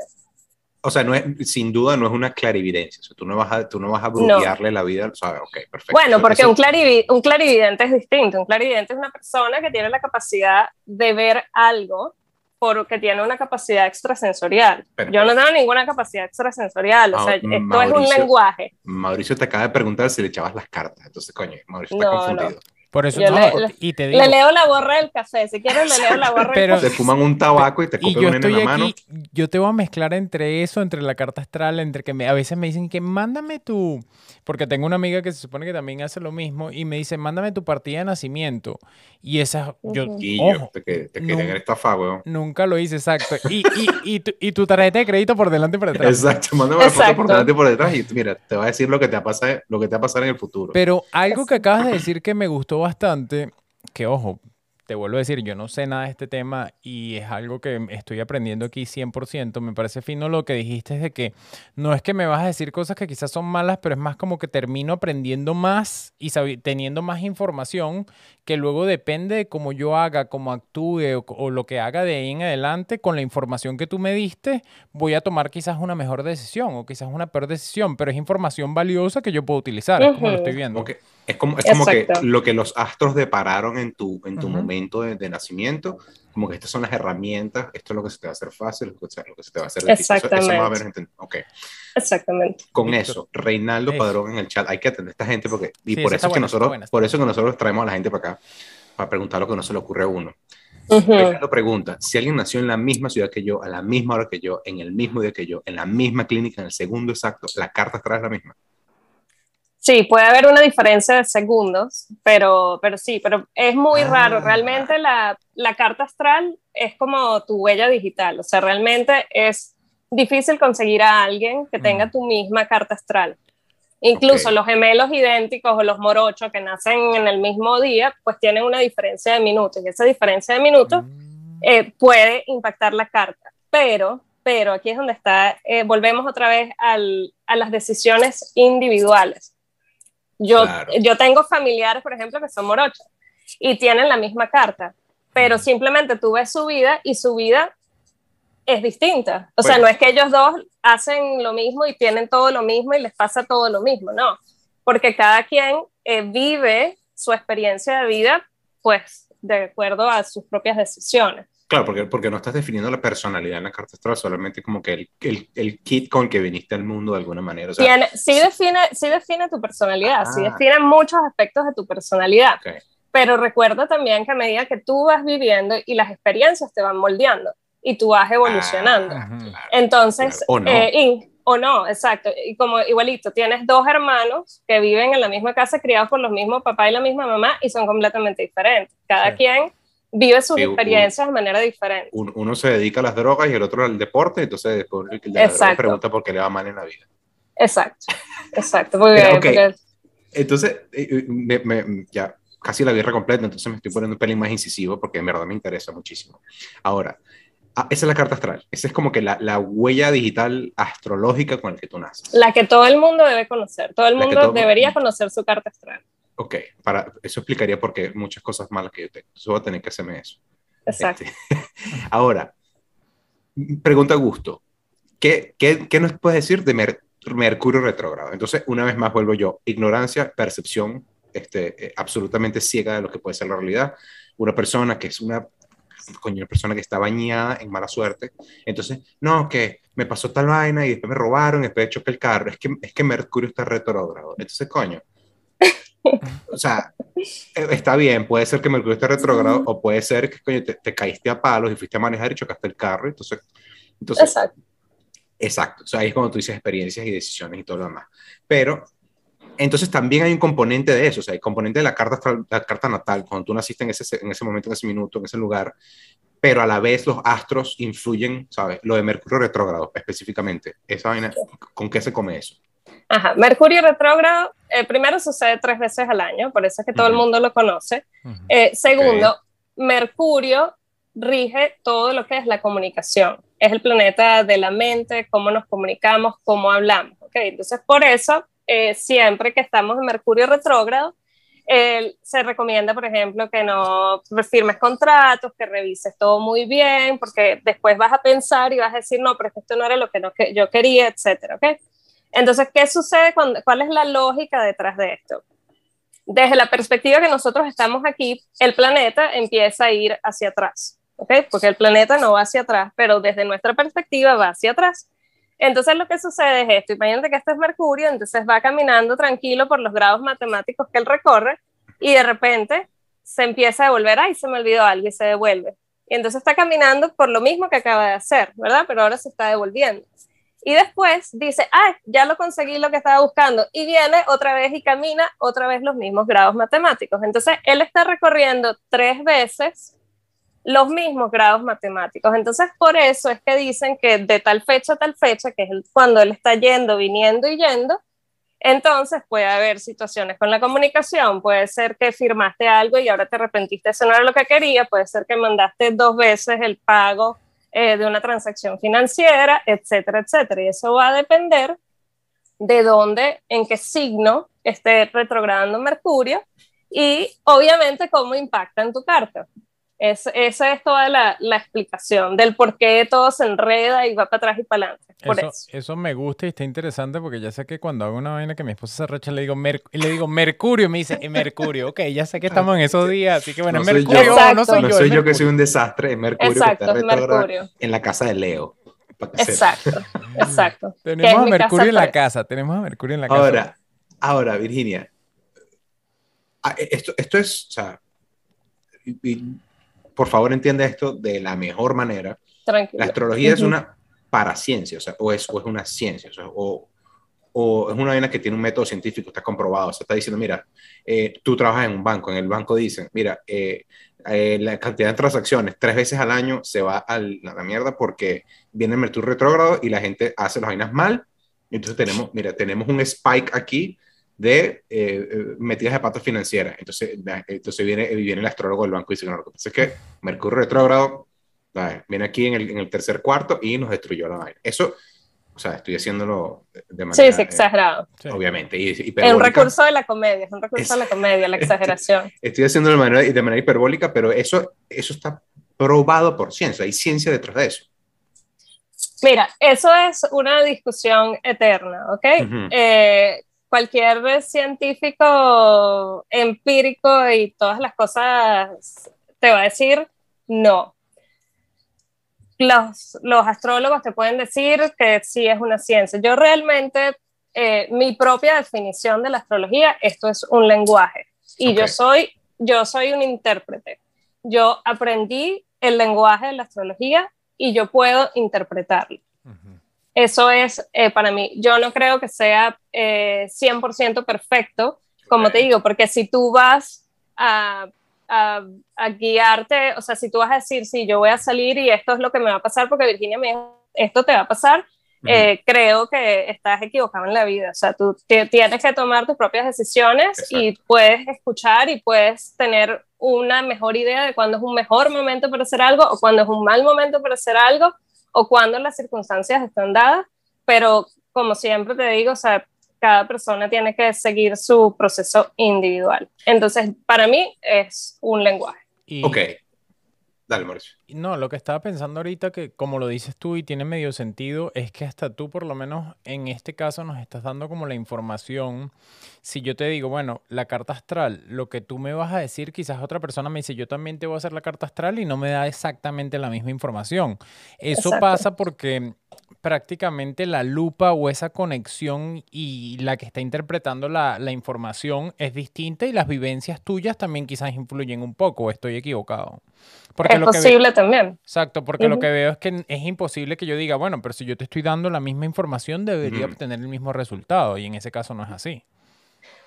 S3: O sea, no es, sin duda no es una clarividencia. O sea, tú no vas a, tú no vas a brujearle la vida. O sea, ok, perfecto.
S4: Bueno, porque
S3: eso-
S4: un, clarivi- un clarividente es distinto. Un clarividente es una persona que tiene la capacidad de ver algo porque tiene una capacidad extrasensorial.
S3: Pero-
S4: Yo no tengo ninguna capacidad extrasensorial. O sea,
S3: Ma-
S4: esto es un
S3: Mauricio-
S4: lenguaje.
S3: Mauricio te acaba de preguntar si le echabas las cartas. Entonces, coño, Mauricio está
S4: No,
S3: confundido.
S2: Por eso
S4: Yo
S2: no,
S4: le- le-
S2: y te digo,
S4: Le leo la borra del café. Si quieres, le leo la borra
S2: Pero-
S4: del
S3: Te
S4: café.
S3: fuman un tabaco y te
S2: y
S3: copian
S2: yo
S3: un nene en
S2: estoy
S3: la mano.
S2: aquí, yo te voy a mezclar entre eso, entre la carta astral, entre que me, a veces me dicen que mándame tu, porque tengo una amiga que se supone que también hace lo mismo y me dice, mándame tu partida de nacimiento. Y esa, yo,
S4: Ujú.
S3: Y
S2: ojo,
S3: yo, te, te
S2: no.
S3: querían estafar, weón.
S2: nunca lo hice, exacto. Y, y, y, tu, y tu tarjeta de crédito por delante y por detrás.
S3: Exacto, mándame la foto por delante y por detrás y mira, te va a decir lo que te va a pasar, lo que te va a pasar en el futuro.
S2: Pero algo que acabas de decir que me gustó bastante, que ojo, te vuelvo a decir, yo no sé nada de este tema y es algo que estoy aprendiendo aquí 100%. Me parece fino lo que dijiste es de que no es que me vas a decir cosas que quizás son malas, pero es más como que termino aprendiendo más y teniendo más información que luego depende de cómo yo haga, cómo actúe o, o lo que haga de ahí en adelante con la información que tú me diste, voy a tomar quizás una mejor decisión o quizás una peor decisión, pero es información valiosa que yo puedo utilizar, es como lo estoy viendo.
S3: Es como, es como que lo que los astros depararon en tu, en tu momento de, de nacimiento, como que estas son las herramientas, esto es lo que se te va a hacer fácil, lo que se, lo que se te va a hacer difícil. Eso- eso más o
S4: Exactamente.
S3: menos enten- ok.
S4: Exactamente.
S3: Con eso, Reinaldo. Padrón en el chat, hay que atender a esta gente porque, y
S2: Sí,
S3: por eso es que
S2: buena,
S3: nosotros,
S2: buena,
S3: por eso que nosotros traemos a la gente para acá, para preguntar lo que no se le ocurre a uno.
S4: Ujú.
S3: Reinaldo pregunta, si alguien nació en la misma ciudad que yo, a la misma hora que yo, en el mismo día que yo, en la misma clínica, en el segundo exacto, la carta atrás es la misma.
S4: Sí, puede haber una diferencia de segundos, pero, pero sí, pero es muy
S3: Ah.
S4: raro. Realmente la, la carta astral es como tu huella digital, o sea, realmente es difícil conseguir a alguien que tenga
S2: Mm.
S4: tu misma carta astral. Incluso los gemelos idénticos o los morochos que nacen en el mismo día, pues tienen una diferencia de minutos y esa diferencia de minutos
S2: Mm.
S4: eh, puede impactar la carta. Pero, pero aquí es donde está, eh, volvemos otra vez al- a las decisiones individuales. Yo,
S3: Claro.
S4: yo tengo familiares, por ejemplo, que son morochos y tienen la misma carta, pero simplemente tú ves su vida y su vida es distinta. O sea,
S3: Bueno.
S4: no es que ellos dos hacen lo mismo y tienen todo lo mismo y les pasa todo lo mismo, no, porque cada quien eh, vive su experiencia de vida, pues, de acuerdo a sus propias decisiones.
S3: Claro, porque, porque no estás definiendo la personalidad en la carta astral, solamente como que el, el, el kit con que viniste al mundo de alguna manera. O sea,
S4: Tiene, sí, define, sí define tu personalidad, sí
S3: Ah.
S4: define muchos aspectos de tu personalidad,
S3: ok.
S4: pero recuerda también que a medida que tú vas viviendo y las experiencias te van moldeando y tú vas evolucionando.
S3: Ah, claro.
S4: Entonces,
S3: Claro. O no.
S4: eh, y- o no, exacto. Y como igualito, tienes dos hermanos que viven en la misma casa, criados por los mismos papás y la misma mamá, y son completamente diferentes. Cada
S2: Sí.
S4: quien vive sus
S3: Sí,
S4: experiencias de manera diferente.
S3: Un- uno se dedica a las drogas y el otro al deporte, entonces después el de pregunta por qué le va mal en la vida.
S4: Exacto, exacto. Porque,
S3: Pero, ok.
S4: porque-
S3: Entonces, eh, me, me, ya casi la guerra completa, entonces me estoy poniendo un pelín más incisivo porque en verdad me interesa muchísimo. Ahora, ah, esa es la carta astral. Esa es como que la, la, huella digital astrológica con la que tú naces.
S4: La que todo el mundo debe conocer. Todo el mundo todo... debería conocer su carta astral.
S3: Ok, para, eso explicaría por qué muchas cosas malas que yo tengo. Entonces voy a tener que hacerme eso.
S4: Exacto.
S3: Este, ahora, pregunta Gusto. ¿Qué, qué, qué nos puedes decir de Mer Mercurio retrógrado? Entonces, una vez más vuelvo yo. Ignorancia, percepción, este, eh, absolutamente ciega de lo que puede ser la realidad. Una persona que es una, coño, una persona que está bañada en mala suerte. Entonces, no, que me pasó tal vaina y después me robaron después choqué el carro. Es que, es que Mercurio está retrógrado. Entonces, coño. O sea, eh, está bien, puede ser que Mercurio esté retrógrado o puede ser que coño, te, te, caíste a palos y fuiste a manejar y chocaste el carro. Entonces, entonces
S4: exacto.
S3: Exacto. O sea, ahí es cuando tú dices experiencias y decisiones y todo lo demás. Pero entonces también hay un componente de eso, o sea, hay componente de la carta, la carta natal, cuando tú naciste en ese, en ese momento, en ese minuto, en ese lugar, pero a la vez los astros influyen, ¿sabes? Lo de Mercurio retrógrado específicamente, esa vaina, ¿con qué se come eso?
S4: Ajá, Mercurio retrógrado, eh, primero sucede tres veces al año, por eso es que todo uh -huh. el mundo lo conoce. Uh -huh. eh, segundo, okay. Mercurio rige todo lo que es la comunicación, es el planeta de la mente, cómo nos comunicamos, cómo hablamos, ¿ok? Entonces, por eso eh, siempre que estamos en Mercurio retrógrado, eh, se recomienda, por ejemplo, que no firmes contratos, que revises todo muy bien, porque después vas a pensar y vas a decir, no, pero esto no era lo que, no, que yo quería, etcétera, ¿ok? Entonces, ¿qué sucede? Cuando, ¿Cuál es la lógica detrás de esto? Desde la perspectiva que nosotros estamos aquí, el planeta empieza a ir hacia atrás, ¿ok? Porque el planeta no va hacia atrás, pero desde nuestra perspectiva va hacia atrás. Entonces lo que sucede es esto, imagínate que este es Mercurio, entonces va caminando tranquilo por los grados matemáticos que él recorre y de repente se empieza a devolver, ay, se me olvidó algo y se devuelve. Y entonces está caminando por lo mismo que acaba de hacer, ¿verdad? Pero ahora se está devolviendo. Y después dice, ay, ya lo conseguí lo que estaba buscando. Y viene otra vez y camina otra vez los mismos grados matemáticos. Entonces él está recorriendo tres veces los mismos grados matemáticos. Entonces, por eso es que dicen que de tal fecha a tal fecha, que es cuando él está yendo, viniendo y yendo, entonces puede haber situaciones con la comunicación, puede ser que firmaste algo y ahora te arrepentiste, eso no era lo que quería, puede ser que mandaste dos veces el pago eh, de una transacción financiera, etcétera, etcétera. Y eso va a depender de dónde, en qué signo esté retrogradando Mercurio y obviamente cómo impacta en tu carta. Es, esa es toda la, la, explicación del por qué todo se enreda y va para atrás y para adelante. Por
S2: eso,
S4: eso.
S2: eso, me gusta y está interesante porque ya sé que cuando hago una vaina que mi esposa se recha le digo, Mer le digo Mercurio, me dice, Mercurio, ok, ya sé que estamos en esos días, así que bueno,
S3: no
S2: Mercurio,
S3: yo,
S2: no soy
S3: no
S2: yo.
S3: soy yo que soy un desastre, es Mercurio
S4: exacto,
S3: que está Mercurio. en la casa de Leo.
S4: Exacto, exacto.
S2: tenemos a Mercurio en la casa, tenemos a Mercurio en la casa.
S3: Ahora, ahora, Virginia, ah, esto, esto es, o sea, por favor entiende esto de la mejor manera.
S4: Tranquilo.
S3: La astrología uh -huh. es una paraciencia, o sea, o es, o es una ciencia, o, sea, o, es una vaina que tiene un método científico, está comprobado, o sea, está diciendo, mira, eh, tú trabajas en un banco, en el banco dicen, mira, eh, eh, la cantidad de transacciones tres veces al año se va a la mierda porque viene el Mercurio retrógrado y la gente hace las vainas mal, entonces tenemos, mira, tenemos un spike aquí de eh, metidas de patas financieras. Entonces, entonces viene, viene el astrólogo del banco y dice, no, lo que pasa es que Mercurio retrógrado viene aquí en el, en el, tercer cuarto y nos destruyó la vaina. Eso, o sea, estoy haciéndolo de manera...
S4: Sí, sí, exagerado.
S3: Eh, obviamente. Y,
S4: y es un recurso de la comedia, es un recurso es, de la comedia, la exageración.
S3: Estoy haciéndolo de manera, de manera hiperbólica, pero eso, eso está probado por ciencia, hay ciencia detrás de eso.
S4: Mira, eso es una discusión eterna, ¿ok? Uh -huh. eh, cualquier científico empírico y todas las cosas te va a decir no. Los, los astrólogos te pueden decir que sí es una ciencia. Yo realmente, eh, mi propia definición de la astrología, esto es un lenguaje. Y okay. yo, soy, yo soy un intérprete. Yo aprendí el lenguaje de la astrología y yo puedo interpretarlo. Uh -huh. Eso es eh, para mí. Yo no creo que sea eh, 100% perfecto, como te digo, porque si tú vas a, a, a, guiarte, o sea, si tú vas a decir, sí, yo voy a salir y esto es lo que me va a pasar, porque Virginia me dijo, esto te va a pasar, eh, creo que estás equivocado en la vida. O sea, tú tienes que tomar tus propias decisiones y puedes escuchar y puedes tener una mejor idea de cuándo es un mejor momento para hacer algo o cuándo es un mal momento para hacer algo o cuándo las circunstancias están dadas. Pero como siempre te digo, o sea, cada persona tiene que seguir su proceso individual. Entonces, para mí es un lenguaje.
S3: ok. Dale, Mauricio.
S2: No, lo que estaba pensando ahorita, que como lo dices tú y tiene medio sentido, es que hasta tú, por lo menos en este caso, nos estás dando como la información. Si yo te digo, bueno, la carta astral, lo que tú me vas a decir, quizás otra persona me dice, yo también te voy a hacer la carta astral y no me da exactamente la misma información. Eso pasa porque prácticamente la lupa o esa conexión y la que está interpretando la, información es distinta y las vivencias tuyas también quizás influyen un poco, estoy equivocado.
S4: Porque es posible también.
S2: Exacto, porque lo que veo es que es imposible que yo diga, bueno, pero si yo te estoy dando la misma información, debería obtener el mismo resultado, y en ese caso no es así.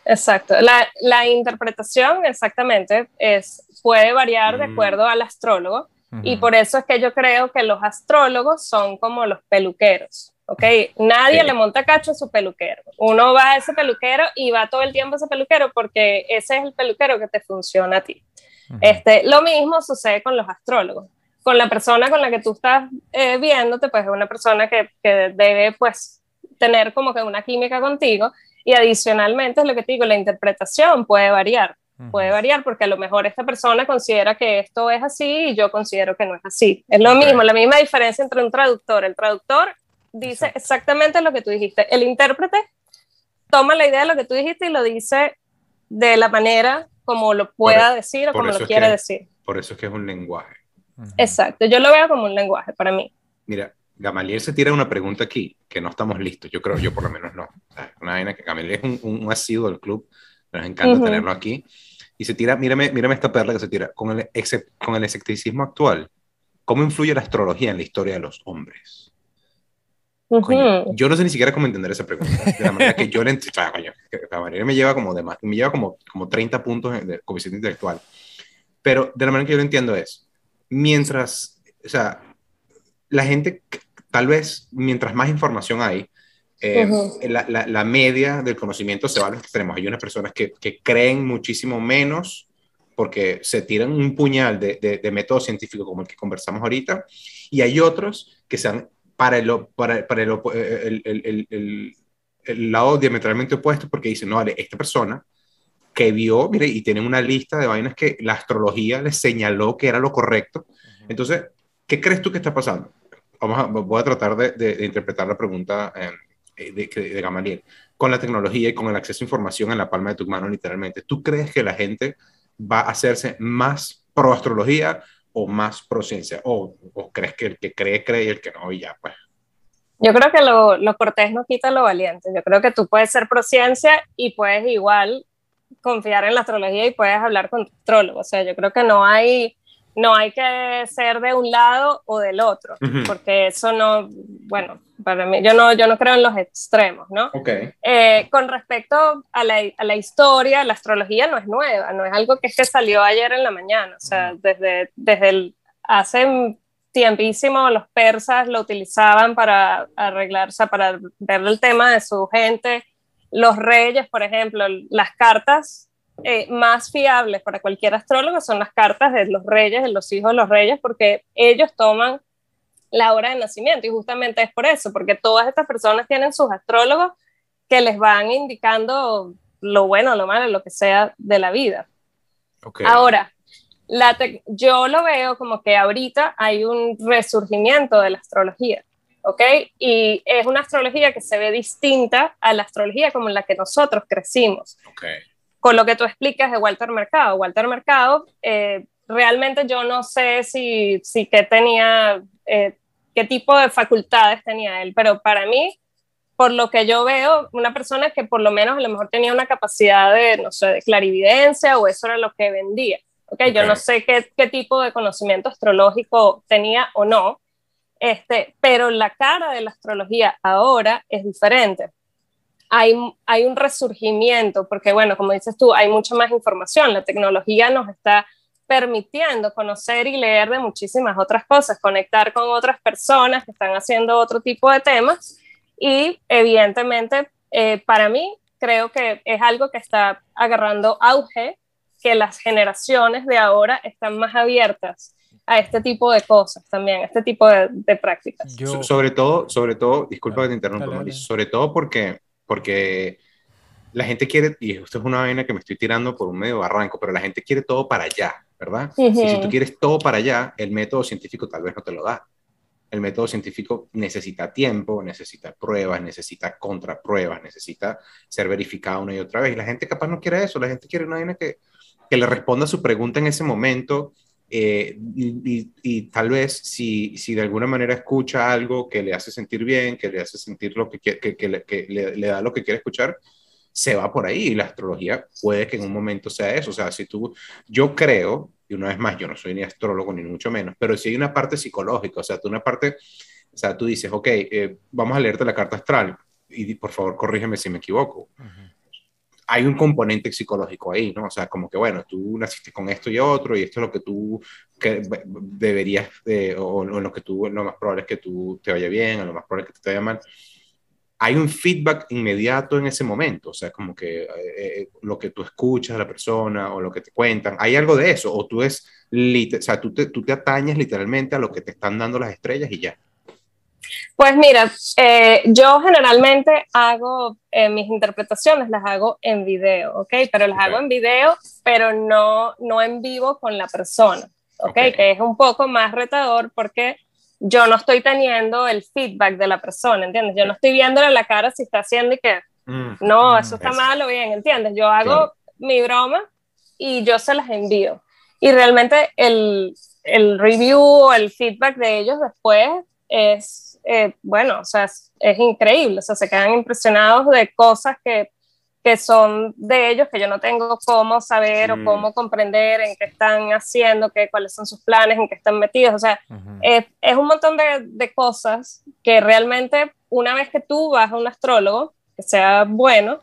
S4: Exacto. La, interpretación, exactamente, es, puede variar de mm. acuerdo al astrólogo y por eso es que yo creo que los astrólogos son como los peluqueros. ¿ok? Nadie le monta cacho a su peluquero. Uno va a ese peluquero y va todo el tiempo a ese peluquero porque ese es el peluquero que te funciona a ti. Este, lo mismo sucede con los astrólogos. Con la persona con la que tú estás eh, viéndote, pues es una persona que, que, debe pues tener como que una química contigo y adicionalmente es lo que te digo, la interpretación puede variar. Puede variar porque a lo mejor esta persona considera que esto es así y yo considero que no es así. Es lo mismo, la misma diferencia entre un traductor. El traductor dice exactamente lo que tú dijiste. El intérprete toma la idea de lo que tú dijiste y lo dice de la manera como lo pueda e- decir o como lo quiere decir.
S3: Por eso es que es un lenguaje.
S4: Exacto, yo lo veo como un lenguaje para mí.
S3: Mira, Gamaliel se tira una pregunta aquí que no estamos listos, yo creo, yo por lo menos no. Una vaina que Gamaliel es un, un, asiduo del club, nos encanta tenerlo aquí y se tira, mírame, mírame esta perla que se tira, con el, con el escepticismo actual, ¿cómo influye la astrología en la historia de los hombres? Yo no sé ni siquiera cómo entender esa pregunta. De la manera que yo le entiendo, la manera me lleva como de más, me lleva como, como 30 puntos de coeficiente intelectual. Pero de la manera que yo lo entiendo es, mientras, o sea, la gente, tal vez, mientras más información hay, eh, la, la, media del conocimiento se va a los extremos. Hay unas personas que, que creen muchísimo menos porque se tiran un puñal de, de, método científico como el que conversamos ahorita, y hay otros que sean para el, para, para el, el, el, el, lado diametralmente opuesto porque dicen, no, vale, esta persona que vio, mire, y tiene una lista de vainas que la astrología le señaló que era lo correcto. Entonces, ¿qué crees tú que está pasando? Vamos a, voy a tratar de, de interpretar la pregunta en eh, de, de, Gamaliel, con la tecnología y con el acceso a información en la palma de tu mano, literalmente, ¿tú crees que la gente va a hacerse más pro astrología o más pro ciencia? ¿O, crees que el que cree, cree y el que no, y ya, pues?
S4: Yo creo que lo, lo cortés no quita lo valiente. Yo creo que tú puedes ser pro ciencia y puedes igual confiar en la astrología y puedes hablar con tu astrólogo. O sea, yo creo que no hay no hay que ser de un lado o del otro, porque eso no, bueno, para mí, yo no, yo no creo en los extremos, ¿no?
S3: Okay.
S4: Eh, con respecto a la, a la, historia, la astrología no es nueva, no es algo que, es que salió ayer en la mañana, o sea, desde, desde el, hace tiempísimo los persas lo utilizaban para arreglar, o sea, para ver el tema de su gente, los reyes, por ejemplo, las cartas eh, más fiables para cualquier astrólogo son las cartas de los reyes, de los hijos de los reyes, porque ellos toman la hora de nacimiento y justamente es por eso, porque todas estas personas tienen sus astrólogos que les van indicando lo bueno, lo malo, lo que sea de la vida. Ahora, la yo lo veo como que ahorita hay un resurgimiento de la astrología, ¿ok? Y es una astrología que se ve distinta a la astrología como en la que nosotros crecimos.
S3: Okay
S4: con lo que tú explicas de Walter Mercado. Walter Mercado, eh, realmente yo no sé si, si qué tenía, eh, qué tipo de facultades tenía él, pero para mí, por lo que yo veo, una persona que por lo menos a lo mejor tenía una capacidad de, no sé, de clarividencia o eso era lo que vendía. Okay, Yo no sé qué, qué tipo de conocimiento astrológico tenía o no, este, pero la cara de la astrología ahora es diferente hay, hay un resurgimiento, porque bueno, como dices tú, hay mucha más información, la tecnología nos está permitiendo conocer y leer de muchísimas otras cosas, conectar con otras personas que están haciendo otro tipo de temas Y evidentemente, eh, para mí, creo que es algo que está agarrando auge, que las generaciones de ahora están más abiertas a este tipo de cosas también, a este tipo de, prácticas.
S3: sobre todo, sobre todo, disculpa que te interrumpa, sobre todo porque, porque la gente quiere, y esto es una vaina que me estoy tirando por un medio barranco, pero la gente quiere todo para allá, ¿verdad? Y si tú quieres todo para allá, el método científico tal vez no te lo da. El método científico necesita tiempo, necesita pruebas, necesita contrapruebas, necesita ser verificado una y otra vez. Y la gente capaz no quiere eso, la gente quiere una vaina que, que le responda a su pregunta en ese momento. Eh, y, tal vez si, si de alguna manera escucha algo que le hace sentir bien, que le hace sentir lo que, que, que, le, le, da lo que quiere escuchar, se va por ahí y la astrología puede que en un momento sea eso. O sea, si tú, yo creo, y una vez más, yo no soy ni astrólogo ni mucho menos, pero si hay una parte psicológica, o sea, tú una parte, o sea, tú dices, ok, eh, vamos a leerte la carta astral y por favor corrígeme si me equivoco. Hay un componente psicológico ahí, ¿no? O sea, como que, bueno, tú naciste con esto y otro, y esto es lo que tú que deberías, o, o, lo que tú, lo más probable es que tú te vaya bien, o lo más probable es que te vaya mal hay un feedback inmediato en ese momento, o sea, como que eh, eh, lo que tú escuchas de la persona o lo que te cuentan, hay algo de eso, o tú es, o sea, tú te, tú te atañes literalmente a lo que te están dando las estrellas y ya.
S4: Pues mira, eh, yo generalmente hago mis interpretaciones, las hago en video, ¿ok? Pero las hago en video, pero no, no en vivo con la persona, ¿ok? Que es un poco más retador porque yo no estoy teniendo el feedback de la persona, ¿entiendes? Yo no estoy viéndole la cara si está haciendo y que, mm. no, eso está mal o bien, ¿entiendes? Yo hago mi broma y yo se las envío. Y realmente el, el review o el feedback de ellos después es, eh, bueno, o sea, es, es increíble, o sea, se quedan impresionados de cosas que que son de ellos que yo no tengo cómo saber o cómo comprender en qué están haciendo, qué, cuáles son sus planes, en qué están metidos. O sea, es, es, un montón de, de, cosas que realmente una vez que tú vas a un astrólogo, que sea bueno,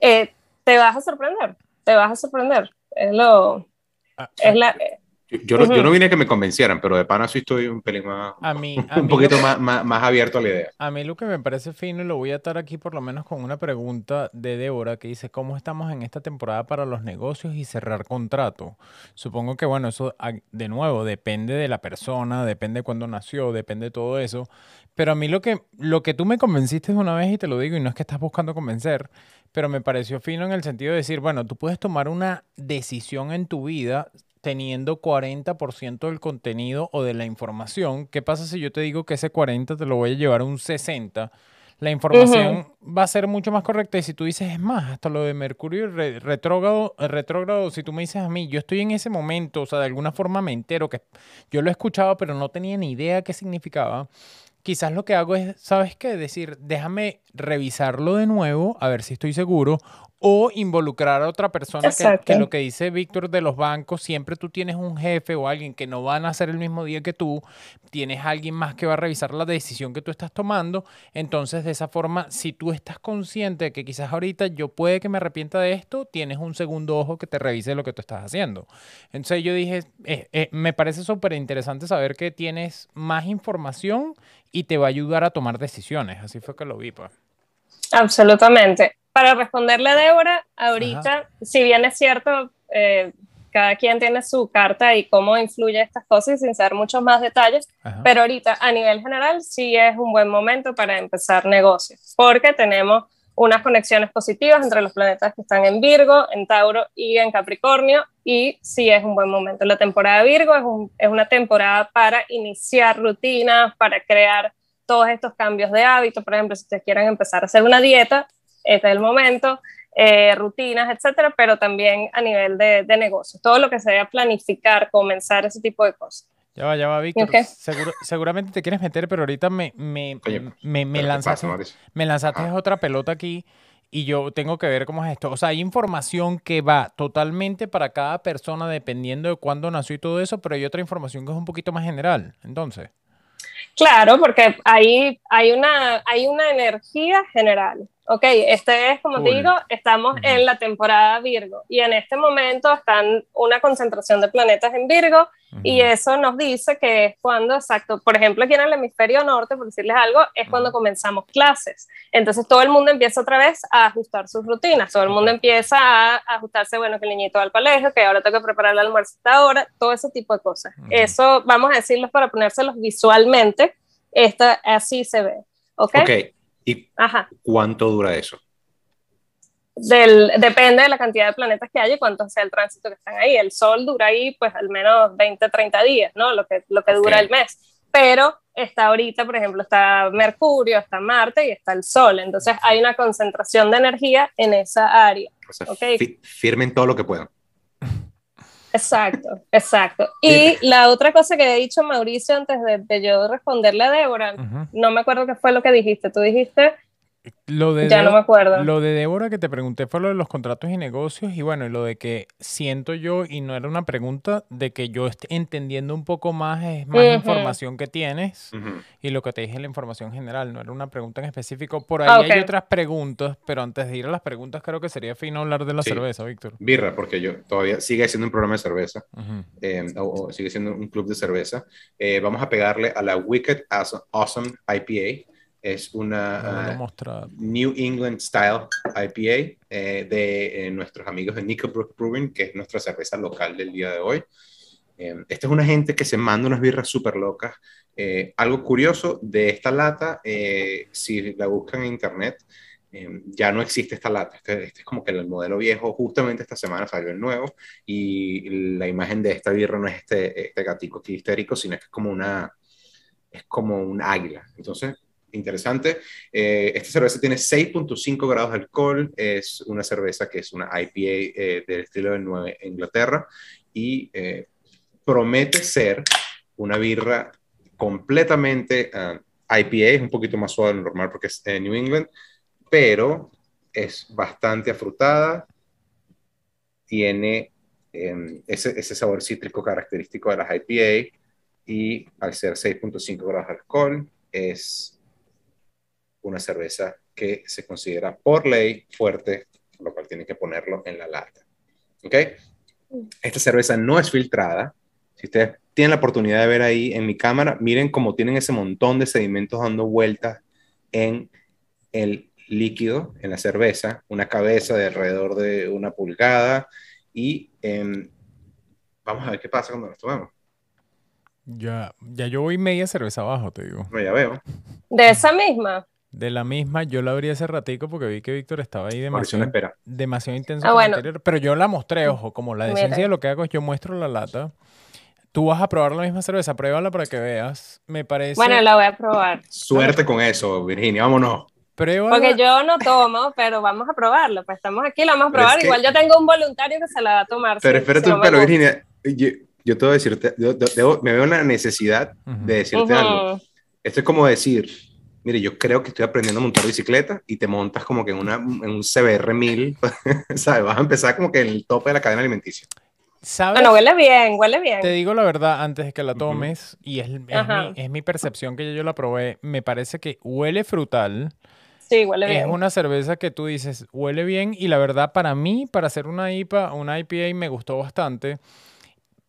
S4: eh, te vas a sorprender, te vas a sorprender. Es lo... Ah, es la,
S3: yo, yo, no vine a que me convencieran, pero de pana sí estoy un pelín más,
S2: a mí,
S3: un poquito más, más, abierto a la idea.
S2: A mí lo que me parece fino, y lo voy a atar aquí por lo menos con una pregunta de Débora que dice, ¿cómo estamos en esta temporada para los negocios y cerrar contrato? Supongo que, bueno, eso de nuevo depende de la persona, depende de cuándo nació, depende de todo eso. Pero a mí lo que, lo que tú me convenciste de una vez, y te lo digo, y no es que estás buscando convencer, pero me pareció fino en el sentido de decir, bueno, tú puedes tomar una decisión en tu vida teniendo 40% del contenido o de la información. ¿Qué pasa si yo te digo que ese 40 te lo voy a llevar a un 60? La información va a ser mucho más correcta y si tú dices, es más, hasta lo de Mercurio retrógrado, retrógrado, si tú me dices a mí, yo estoy en ese momento, o sea, de alguna forma me entero que yo lo he escuchado, pero no tenía ni idea qué significaba quizás lo que hago es, ¿sabes qué? Decir, déjame revisarlo de nuevo, a ver si estoy seguro, o involucrar a otra persona que, lo que dice Víctor de los bancos, siempre tú tienes un jefe o alguien que no van a hacer el mismo día que tú, tienes alguien más que va a revisar la decisión que tú estás tomando, entonces de esa forma, si tú estás consciente de que quizás ahorita yo puede que me arrepienta de esto, tienes un segundo ojo que te revise lo que tú estás haciendo. Entonces yo dije, eh, eh, me parece súper interesante saber que tienes más información y te va a ayudar a tomar decisiones, así fue que lo vi. Pues.
S4: Absolutamente. Para responderle a Débora, ahorita, si bien es cierto, eh, cada quien tiene su carta y cómo influye estas cosas sin saber muchos más detalles, pero ahorita a nivel general sí es un buen momento para empezar negocios, porque tenemos unas conexiones positivas entre los planetas que están en Virgo, en Tauro y en Capricornio, y sí es un buen momento. La temporada de Virgo es, es una temporada para iniciar rutinas, para crear todos estos cambios de hábito. Por ejemplo, si ustedes quieren empezar a hacer una dieta, este es el momento, eh, rutinas, etcétera, pero también a nivel de, de negocios, todo lo que se debe planificar, comenzar ese tipo de cosas.
S2: Ya va, ya va, Víctor. seguramente te quieres meter, pero ahorita me, me, me, me lanzaste, me lanzaste otra pelota aquí y yo tengo que ver cómo es esto. O sea, hay información que va totalmente para cada persona dependiendo de cuándo nació y todo eso, pero hay otra información que es un poquito más general. Entonces.
S4: Claro, porque hay, hay, una, hay una energía general, ok, este es, como te digo, estamos
S2: Ujú.
S4: en la temporada Virgo y en este momento están una concentración de planetas en Virgo y
S2: Ujú.
S4: eso nos dice que es cuando, exacto, por ejemplo, aquí en el hemisferio norte, por decirles algo, es cuando
S2: Ujú.
S4: comenzamos clases. Entonces todo el mundo empieza otra vez a ajustar sus rutinas, todo el mundo empieza a ajustarse, bueno, que el niñito va al colegio, que ahora tengo que preparar el almuerzo a esta hora, todo ese tipo de cosas. Eso, vamos a decirlos para ponérselos visualmente, esta, así se ve. ¿Ok?
S3: Ok, ¿y
S4: Ajá.
S3: cuánto dura eso?
S4: Del, depende de la cantidad de planetas que haya y cuánto sea el tránsito que están ahí. El Sol dura ahí pues al menos 20, 30 días, ¿no? Lo que, lo que dura el mes. Pero está ahorita, por ejemplo, está Mercurio, está Marte y está el Sol. Entonces hay una concentración de energía en esa área.
S3: O sea,
S4: Ok.
S3: fi- firmen todo lo que puedan.
S4: Exacto, exacto. Y la otra cosa que he dicho Mauricio antes de, de yo responderle a Débora, no me acuerdo qué fue lo que dijiste. Tú dijiste,
S2: Lo de
S4: ya no me acuerdo.
S2: Lo de Débora que te pregunté fue lo de los contratos y negocios y bueno, y lo de que siento yo, y no era una pregunta, de que yo esté entendiendo un poco más, es más información que tienes y lo que te dije es la información general, no era una pregunta en específico. Por ahí
S4: Ah,
S2: hay otras preguntas, pero antes de ir a las preguntas creo que sería fino hablar de la
S3: Sí.
S2: cerveza, Víctor.
S3: Birra, porque yo todavía sigue siendo un programa de cerveza, eh, o, o sigue siendo un club de cerveza. Eh, vamos a pegarle a la Wicked Awesome IPA. Es una
S2: No mostrar.
S3: New England Style IPA eh, de eh, nuestros amigos de Nickelbrook Brewing, que es nuestra cerveza local del día de hoy. Eh, esta es una gente que se manda unas birras súper locas. Eh, algo curioso de esta lata, eh, si la buscan en internet, eh, ya no existe esta lata. Este, este es como que el modelo viejo, justamente esta semana salió el nuevo y la imagen de esta birra no es este, este gatico aquí histérico, sino que es como una, es como un águila. Entonces, interesante. Eh, esta cerveza tiene 6.5 grados de alcohol, es una cerveza que es una IPA eh, del estilo de Nueva Inglaterra y eh, promete ser una birra completamente ah, IPA, es un poquito más suave de lo normal porque es New England, pero es bastante afrutada, tiene eh, ese, ese sabor cítrico característico de las IPA y al ser 6.5 grados de alcohol es una cerveza que se considera por ley fuerte, lo cual tienen que ponerlo en la lata. ¿Ok? Esta cerveza no es filtrada. Si ustedes tienen la oportunidad de ver ahí en mi cámara, miren cómo tienen ese montón de sedimentos dando vueltas en el líquido, en la cerveza, una cabeza de alrededor de una pulgada y em, vamos a ver qué pasa cuando nos tomamos.
S2: Ya, ya yo voy media cerveza abajo, te digo.
S3: No, ya veo.
S4: de esa misma.
S2: De la misma, yo la abrí hace ratico porque vi que Víctor estaba ahí demasiado,
S3: espera.
S2: demasiado intenso
S4: Ah, bueno.
S2: interior, pero yo la mostré, ojo, como la
S4: Mira.
S2: decencia de lo que hago es yo muestro la lata. Tú vas a probar la misma cerveza, pruébala para que veas. Me parece.
S4: Bueno, la voy a probar.
S3: Suerte con eso, Virginia, vámonos.
S2: pruébala.
S4: Porque yo no tomo, pero vamos a probarlo. Pues estamos aquí, la vamos a probar.
S3: es que-
S4: Igual yo tengo un voluntario que se la va a tomar.
S3: Pero
S4: si-
S3: espérate
S4: si no
S3: un pelo. Virginia. Yo, yo te voy a decirte, yo- debo- me veo en la necesidad
S2: Ujú.
S3: de decirte algo.
S4: Ujú.
S3: Esto es como decir, mire, yo creo que estoy aprendiendo a montar bicicleta y te montas como que en, una, en un CBR 1000, ¿sabes? Vas a empezar como que en el tope de la cadena alimenticia.
S2: ¿Sabes?
S4: Bueno, huele bien, huele bien.
S2: Te digo la verdad antes de que la tomes, y es, es mi, es mi percepción que ya yo la probé. Me parece que huele frutal.
S4: Sí, huele
S2: Es
S4: bien.
S2: una cerveza que tú dices, huele bien y la verdad para mí, para hacer una IPA, una IPA me gustó bastante,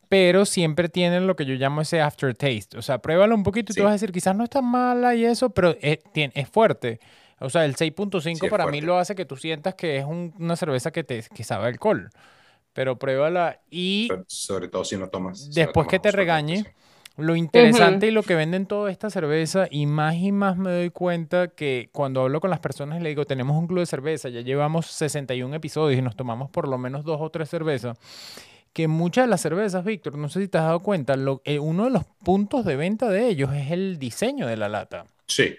S2: pero siempre tienen lo que yo llamo ese aftertaste. O sea, pruébalo un poquito y
S3: Sí.
S2: tú vas a decir, quizás no está mala y eso, pero es, tien- es fuerte. O sea, el 6.5
S3: Sí,
S2: para mí lo hace que tú sientas que es un- una cerveza que, te, que sabe a alcohol. Pero pruébala y
S3: Pero sobre todo si no tomas. si no
S2: Después que te regañe, lo interesante y lo que venden toda esta cerveza, y más y más me doy cuenta que cuando hablo con las personas y le digo, tenemos un club de cerveza, ya llevamos 61 episodios y nos tomamos por lo menos dos o tres cervezas, que muchas de las cervezas, Víctor, no sé si te has dado cuenta, lo- eh, uno de los puntos de venta de ellos es el diseño de la lata.
S3: Sí,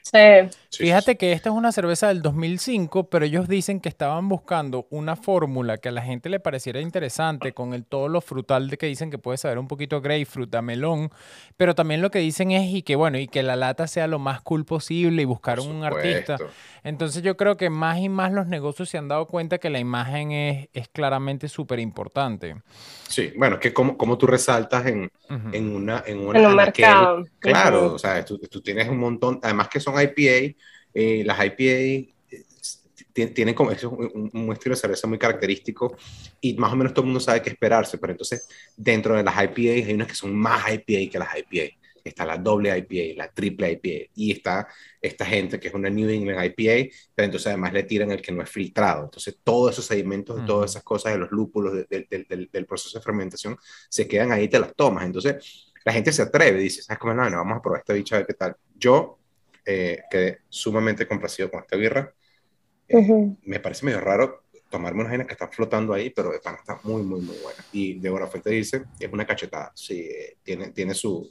S4: Sí.
S2: Fíjate que esta es una cerveza del 2005, pero ellos dicen que estaban buscando una fórmula que a la gente le pareciera interesante con el todo lo frutal de que dicen que puede saber un poquito a grapefruit, a melón, pero también lo que dicen es y que bueno, y que la lata sea lo más cool posible y buscar
S3: por
S2: un artista. Entonces yo creo que más y más los negocios se han dado cuenta que la imagen es, es claramente súper importante.
S3: Sí, bueno, es que como, como tú resaltas en,
S2: Ujú.
S3: en una en, una
S4: En un mercado.
S3: Claro,
S4: Ujú.
S3: o sea, tú, tú tienes un montón, además que son IPA, eh, las IPA eh, tiene, como eso es un, un, estilo de cerveza muy característico y más o menos todo el mundo sabe qué esperarse, pero entonces dentro de las IPAs hay unas que son más IPA que las IPA. Está la doble IPA, la triple IPA y está esta gente que es una New England IPA, pero entonces además le tiran el que no es filtrado. Entonces todos esos sedimentos, todas esas cosas de los lúpulos, del proceso de fermentación, se quedan ahí y te las tomas. Entonces la gente se atreve, dice, ¿sabes cómo? No, no, vamos a probar esta bicha a ver qué tal. Yo eh, quedé sumamente complacido con esta birra. Eh, me parece medio raro tomarme unas vainas que están flotando ahí, pero están, está muy, muy, muy buena. Y Débora Fuente dice, es una cachetada, sí, tiene, tiene su...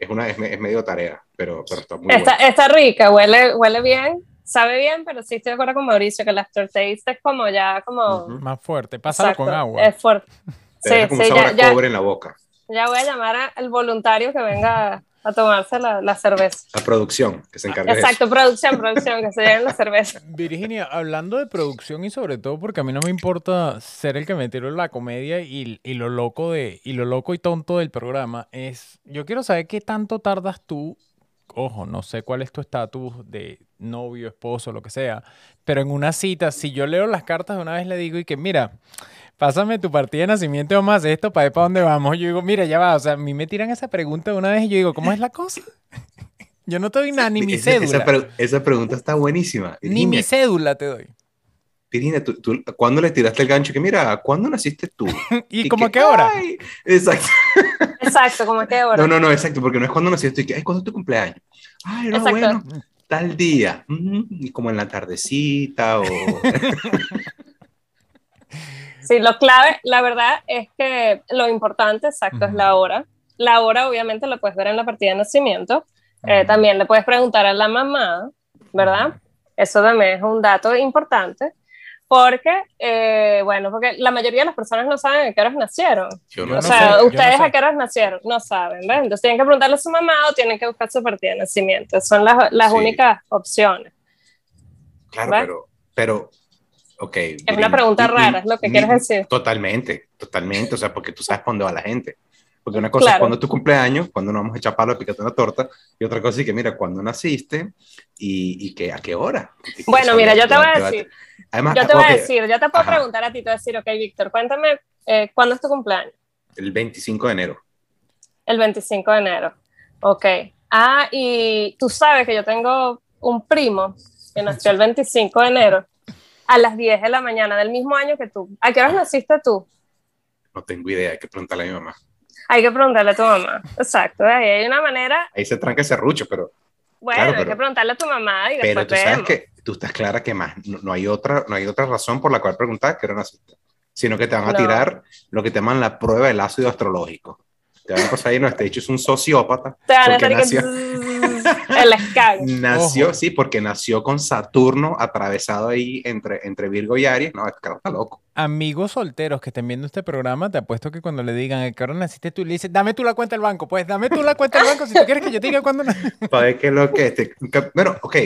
S3: Es, una, es, medio tarea, pero, pero está muy
S4: está, Está rica, huele, huele bien, sabe bien, pero sí estoy de acuerdo con Mauricio que el aftertaste es como ya como...
S2: Más fuerte, pásalo con agua.
S4: Es fuerte.
S3: sí, como sí, ya, ya, cobre en la boca.
S4: Ya voy a llamar al voluntario que venga a tomarse la, la, cerveza.
S3: La producción, que se encargue
S4: Exacto,
S3: de
S4: producción, producción, que se lleven la cerveza.
S2: Virginia, hablando de producción y sobre todo porque a mí no me importa ser el que me tiro la comedia y, y, lo loco de y lo loco y tonto del programa es, yo quiero saber qué tanto tardas tú, ojo, no sé cuál es tu estatus de novio, esposo, lo que sea, pero en una cita, si yo leo las cartas de una vez le digo y que mira, pásame tu partida de nacimiento, a hacer esto para ver para dónde vamos. Yo digo, mira, ya va, o sea, a mí me tiran esa pregunta una vez y yo digo, ¿cómo es la cosa? yo no te doy nada, ni mi cédula.
S3: Esa, pregunta está buenísima.
S2: Ni mi cédula te doy.
S3: Virginia, ¿tú, cuándo le tiraste el gancho? Que mira, ¿cuándo naciste tú?
S2: ¿Y, como a qué hora?
S3: exacto.
S4: Exacto, como a qué hora.
S3: No, no, no, exacto, porque no es cuando naciste, es cuando es tu cumpleaños. Ay, no, bueno, tal día. y como en la tardecita o...
S4: Sí, lo clave, la verdad es que lo importante, exacto, es la hora. La hora obviamente lo puedes ver en la partida de nacimiento. Eh, también le puedes preguntar a la mamá, ¿verdad? Eso también es un dato importante. Porque, eh, bueno, porque la mayoría de las personas no saben a qué horas nacieron. o sea, ustedes a qué horas nacieron, no saben, ¿ves? Entonces tienen que preguntarle a su mamá o tienen que buscar su partida de nacimiento. Son las, las únicas opciones.
S3: Claro, pero, pero
S4: es una pregunta rara, es lo que quieres decir.
S3: Totalmente, totalmente. O sea, porque tú sabes dónde va la gente. Porque una cosa es cuando es tu cumpleaños, cuando nos vamos a echar palo, picarte una torta, y otra cosa es que, mira, cuando naciste y, y que, a qué hora.
S4: Bueno, mira, yo te voy a decir. Además, yo te voy a decir, yo te puedo preguntar a ti, te voy a decir, ok, Víctor, cuéntame, eh, ¿cuándo es tu cumpleaños?
S3: El 25 de enero.
S4: El 25 de enero, ok. Ah, y tú sabes que yo tengo un primo que nació el 25 de enero a las 10 de la mañana del mismo año que tú. ¿A qué horas naciste tú?
S3: No tengo idea, hay que preguntarle a mi mamá.
S4: Hay que preguntarle a tu mamá, exacto. Ahí hay una manera.
S3: Ahí se tranca ese rucho, pero.
S4: Bueno, hay que preguntarle a tu mamá y
S3: Pero
S4: tú
S3: sabes que tú estás clara que más, no, hay otra, no hay otra razón por la cual preguntar que no naciste, sino que te van a tirar lo que te llaman la prueba del ácido astrológico. Te van a pasar ahí, no, este hecho es un sociópata.
S4: Te van a nació... el
S3: Nació, sí, porque nació con Saturno atravesado ahí entre, entre Virgo y Aries. No, este está loco.
S2: Amigos solteros que estén viendo este programa, te apuesto que cuando le digan, ¿qué hora naciste tú? Le dices, dame tú la cuenta del banco. Pues dame tú la cuenta del banco si tú quieres que yo te diga cuándo
S3: Para ver qué es lo que... Este, bueno, ok.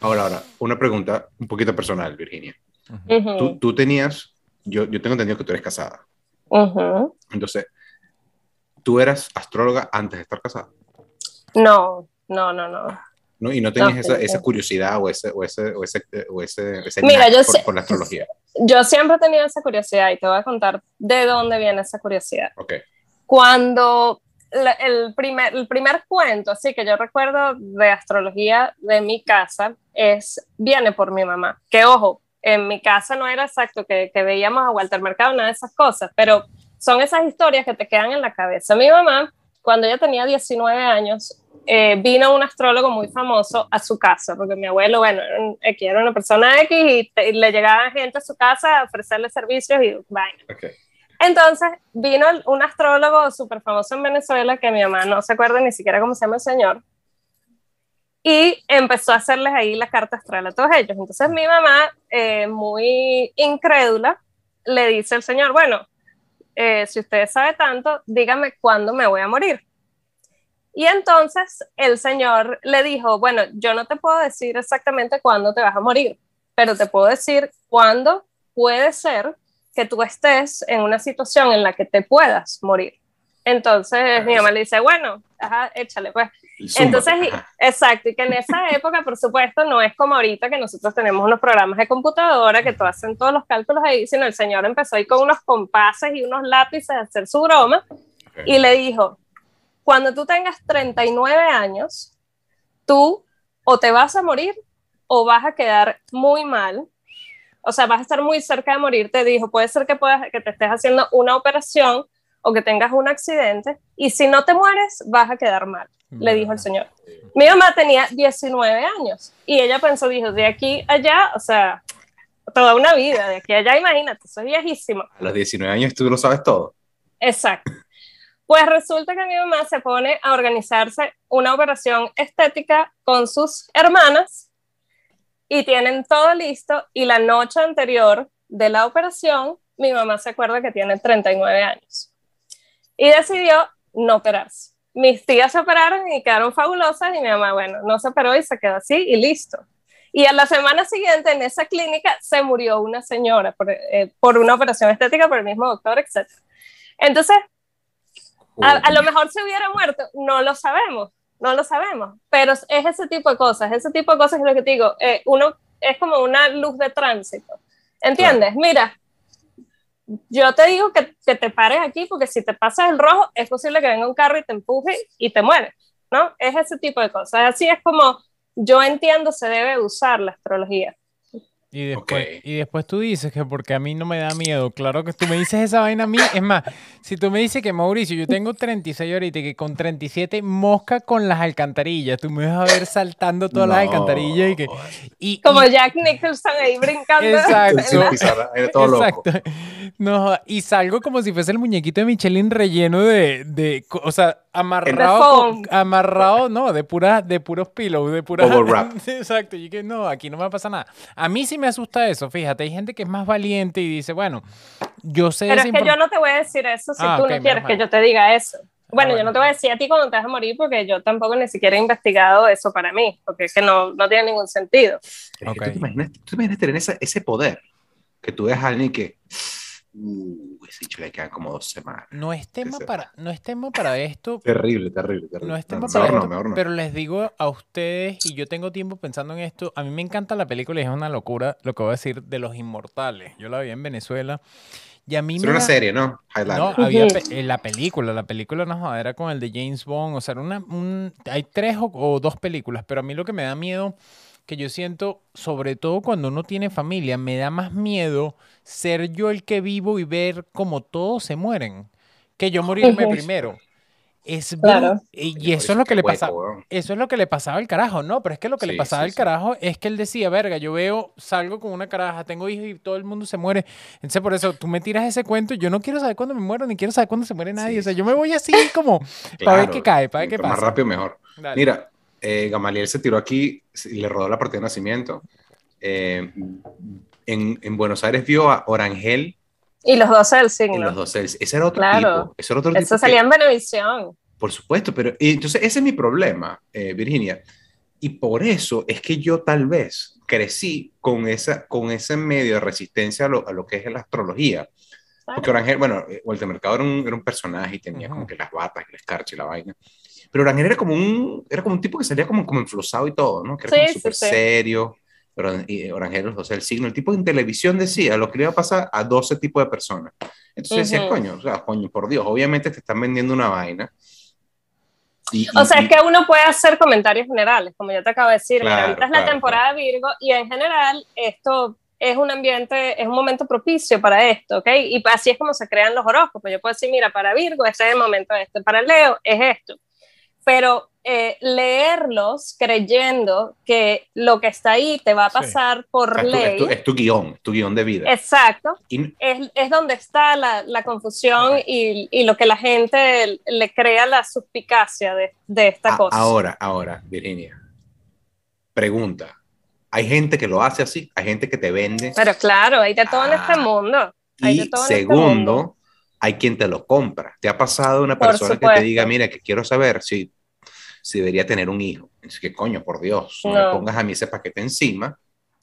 S3: Ahora, ahora, una pregunta un poquito personal, Virginia. tú, tú, tenías, yo, yo tengo entendido que tú eres casada. Entonces, ¿tú eras astróloga antes de estar casada?
S4: No, no, no, no.
S3: ¿No? Y no tenías esa, esa, curiosidad o ese, o ese, o ese, o ese, ese
S4: Mira, yo
S3: por, la astrología.
S4: Yo siempre he tenido esa curiosidad y te voy a contar de dónde viene esa curiosidad.
S3: Okay.
S4: Cuando el, primer, el primer cuento, así que yo recuerdo de astrología de mi casa, es viene por mi mamá. Que ojo, en mi casa no era exacto que, que veíamos a Walter Mercado, nada de esas cosas, pero son esas historias que te quedan en la cabeza. Mi mamá, cuando ella tenía 19 años, eh, vino un astrólogo muy famoso a su casa, porque mi abuelo, bueno, era una persona X y, le llegaba gente a su casa a ofrecerle servicios y vaina. Entonces vino un astrólogo súper famoso en Venezuela, que mi mamá no se acuerda ni siquiera cómo se llama el señor, y empezó a hacerles ahí la carta astral a todos ellos. Entonces mi mamá, eh, muy incrédula, le dice al señor, bueno, eh, si usted sabe tanto, dígame cuándo me voy a morir. Y entonces el Señor le dijo, bueno, yo no te puedo decir exactamente cuándo te vas a morir, pero te puedo decir cuándo puede ser que tú estés en una situación en la que te puedas morir. Entonces mi mamá le dice, bueno, ajá, échale pues. Entonces, exacto, y que en esa época, por supuesto, no es como ahorita que nosotros tenemos unos programas de computadora que tú hacen todos los cálculos ahí, sino el señor empezó ahí con unos compases y unos lápices a hacer su broma y le dijo, cuando tú tengas 39 años, tú o te vas a morir o vas a quedar muy mal, o sea, vas a estar muy cerca de morir, te dijo, puede ser que, puedas, que te estés haciendo una operación o que tengas un accidente y si no te mueres, vas a quedar mal, le dijo el señor. Mi mamá tenía 19 años y ella pensó, dijo, de aquí a allá, o sea, toda una vida, de aquí a allá, imagínate, soy viejísimo.
S3: A los 19 años tú lo sabes todo.
S4: Exacto. Pues resulta que mi mamá se pone a organizarse una operación estética con sus hermanas y tienen todo listo y la noche anterior de la operación mi mamá se acuerda que tiene 39 años y decidió no operarse. Mis tías se operaron y quedaron fabulosas y mi mamá, bueno, no se operó y se quedó así y listo. Y a la semana siguiente en esa clínica se murió una señora por, eh, por una operación estética por el mismo doctor, etc. Entonces, a, a, lo mejor se hubiera muerto, no lo sabemos, no lo sabemos, pero es ese tipo de cosas, ese tipo de cosas es lo que te digo, eh, uno es como una luz de tránsito, ¿entiendes? Claro. Mira, yo te digo que, que, te pares aquí porque si te pasas el rojo es posible que venga un carro y te empuje y te mueres, ¿no? Es ese tipo de cosas, así es como yo entiendo se debe usar la astrología.
S2: Y después, okay. y después tú dices que porque a mí no me da miedo. Claro que tú me dices esa vaina a mí. Es más, si tú me dices que Mauricio, yo tengo 36 ahorita y que con 37 mosca con las alcantarillas, tú me vas a ver saltando todas no. las alcantarillas y que... Y,
S4: Como
S2: y,
S4: Jack Nicholson ahí brincando.
S2: Exacto.
S3: todo
S2: exacto. No, y salgo como si fuese el muñequito de Michelin relleno de... de o sea, amarrado, con, amarrado, no, de puras, de puros pillows, de puras. Exacto, y que no, aquí no me pasa nada. A mí sí me asusta eso, fíjate, hay gente que es más valiente y dice, bueno, yo sé.
S4: Pero es que yo no te voy a decir eso si ah, tú okay, no quieres que yo te diga eso. Bueno, ah, bueno, yo no te voy a decir a ti cuando te vas a morir porque yo tampoco ni siquiera he investigado eso para mí, porque es que no, no tiene ningún sentido.
S3: Okay. ¿Tú, te imaginas, tú te imaginas tener ese, ese poder que tú ves a alguien que Uh, ese hecho le quedan como dos semanas.
S2: No es tema para, no es tema para esto.
S3: Terrible, terrible, terrible.
S2: No es tema no, para esto, no, no. pero les digo a ustedes, y yo tengo tiempo pensando en esto, a mí me encanta la película y es una locura lo que voy a decir de Los Inmortales. Yo la vi en Venezuela. Y a mí
S3: es
S2: me
S3: una
S2: da...
S3: serie, ¿no?
S2: Highlander. No, había pe la película, la película no era con el de James Bond, o sea, era una, un... hay tres o, o dos películas, pero a mí lo que me da miedo que yo siento, sobre todo cuando uno tiene familia, me da más miedo ser yo el que vivo y ver cómo todos se mueren, que yo morirme primero. Es claro. y eso es lo que le pasaba, eso es lo que le pasaba al carajo, no, pero es que lo que sí, le pasaba sí, al carajo sí. es que él decía, verga, yo veo, salgo con una caraja, tengo hijos y todo el mundo se muere. Entonces por eso tú me tiras ese cuento, yo no quiero saber cuándo me muero, ni
S3: eh, Gamaliel se tiró aquí y le rodó la partida de nacimiento. Eh, en, en, Buenos Aires vio a Orangel.
S4: Y los 12 del signo.
S3: Y los 12 del Ese era otro claro. tipo. Ese era otro
S4: Eso
S3: tipo
S4: salía que, en Benevisión.
S3: Por supuesto, pero y entonces ese es mi problema, eh, Virginia. Y por eso es que yo tal vez crecí con, esa, con ese medio de resistencia a lo, a lo que es la astrología. Claro. Porque Orangel, bueno, Walter Mercado era un, era un personaje y tenía uh -huh. como que las batas y el escarcha y la vaina. Pero Orangel era como un, era como un tipo que salía como, como enflosado y todo, ¿no? Que era sí, súper sí, serio. Pero Orangel, o sea, el signo, el tipo en televisión decía lo que le iba a pasar a 12 tipos de personas. Entonces uh -huh. decía, coño, o sea, coño, por Dios, obviamente te están vendiendo una vaina.
S4: Y, y, o sea, es que uno puede hacer comentarios generales, como yo te acabo de decir. Claro, Mira, ahorita es claro, la temporada claro. Virgo y en general esto es un ambiente, es un momento propicio para esto, ¿ok? Y así es como se crean los horóscopos. Yo puedo decir, mira, para Virgo este es el momento este, para Leo es esto. Pero eh, leerlos creyendo que lo que está ahí te va a pasar sí. por
S3: es tu,
S4: ley.
S3: Es tu, es tu, guion, tu guion de vida.
S4: Exacto. Y... Es, es, donde está la, la confusión okay. y, y, lo que la gente le crea la suspicacia de, de esta
S3: a,
S4: cosa.
S3: Ahora, ahora, Virginia. Pregunta. Hay gente que lo hace así, hay gente que te vende.
S4: Pero claro, hay de todo ah, en este mundo. Hay
S3: y
S4: de todo
S3: segundo,
S4: en este mundo.
S3: Hay quien te lo compra. ¿Te ha pasado una persona que te diga, mira, que quiero saber si si debería tener un hijo. Es que coño, por Dios, no, no me pongas a mí ese paquete encima.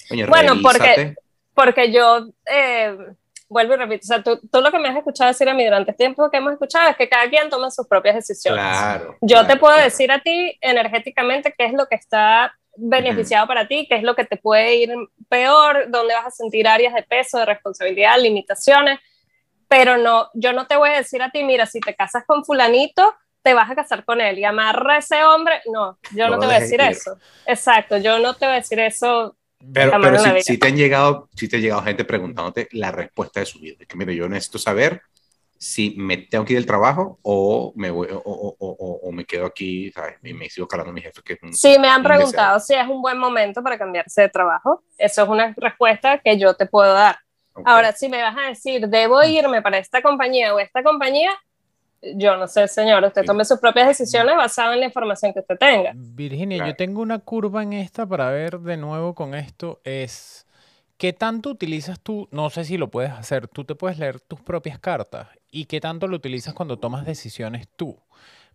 S3: Coño,
S4: bueno, porque, porque yo, eh, vuelvo y repito, o sea, tú, tú, lo que me has escuchado decir a mí durante el tiempo que hemos escuchado es que cada quien toma sus propias decisiones.
S3: Claro.
S4: Yo
S3: claro,
S4: te puedo
S3: claro.
S4: decir a ti energéticamente qué es lo que está beneficiado para ti, qué es lo que te puede ir peor, dónde vas a sentir áreas de peso, de responsabilidad, limitaciones, pero no, yo no te voy a decir a ti, mira, si te casas con fulanito, te vas a casar con él y amarra a ese hombre, no, yo
S3: No
S4: te voy a decir
S3: ir.
S4: eso. Exacto, yo no te voy a decir eso.
S3: Pero, pero si, te han llegado, si te ha llegado gente preguntándote la respuesta de su vida. Es que, mire, yo necesito saber si me tengo que ir del trabajo o me, voy, o, o- o- o- me quedo aquí, ¿sabes? Y me sigo calando a mi jefe, que es un...
S4: Si me han
S3: deseo.
S4: preguntado si es un buen momento para cambiarse de trabajo, eso es una respuesta que yo te puedo dar.
S3: Ok.
S4: Ahora, si me vas a decir, debo irme para esta compañía o esta compañía, yo no sé, señor, usted tome sus propias decisiones basadas en la información que usted tenga.
S2: Virginia,
S3: Claro.
S2: yo tengo una curva en esta para ver de nuevo con esto. Es, ¿qué tanto utilizas tú? No sé si lo puedes hacer. Tú te puedes leer tus propias cartas. ¿Y qué tanto lo utilizas cuando tomas decisiones tú?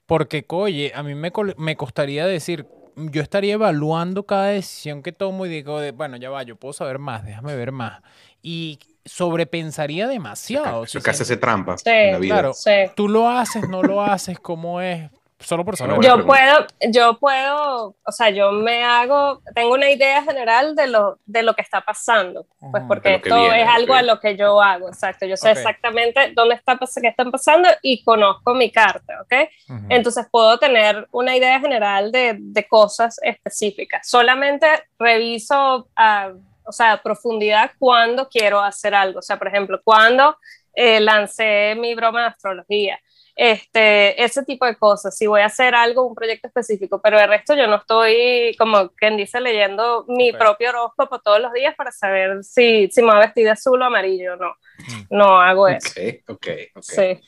S2: Porque, oye, a mí me, me costaría decir, yo estaría evaluando cada decisión que tomo y digo, de, bueno, ya va, yo puedo saber más, déjame ver más. Y sobrepensaría demasiado.
S3: Eso
S2: si
S3: casi hace trampa
S4: Sí,
S3: en la vida.
S2: Claro.
S4: Sí.
S2: ¿Tú lo haces, no lo haces? ¿Cómo es? Solo por saber.
S4: Yo puedo, yo puedo, o sea, yo me hago, tengo una idea general de lo, de lo que está pasando, pues porque esto
S3: viene,
S4: es algo
S3: que
S4: a lo que yo hago, exacto. Yo sé
S2: Ok.
S4: exactamente dónde está, qué están pasando y conozco mi carta, ¿ok?
S2: Ujú.
S4: Entonces puedo tener una idea general de, de cosas específicas. Solamente reviso a, o sea, profundidad cuando quiero hacer algo. O sea, por ejemplo, cuando eh, lancé mi broma de astrología. Este, ese tipo de cosas, si voy a hacer algo, un proyecto específico, pero de resto yo no estoy, como quien dice, leyendo mi propio horóscopo todos los días para saber si, si me voy a vestir de azul o amarillo, no,
S2: Mm.
S4: no hago eso.
S3: Ok, ok, ok.
S4: Sí.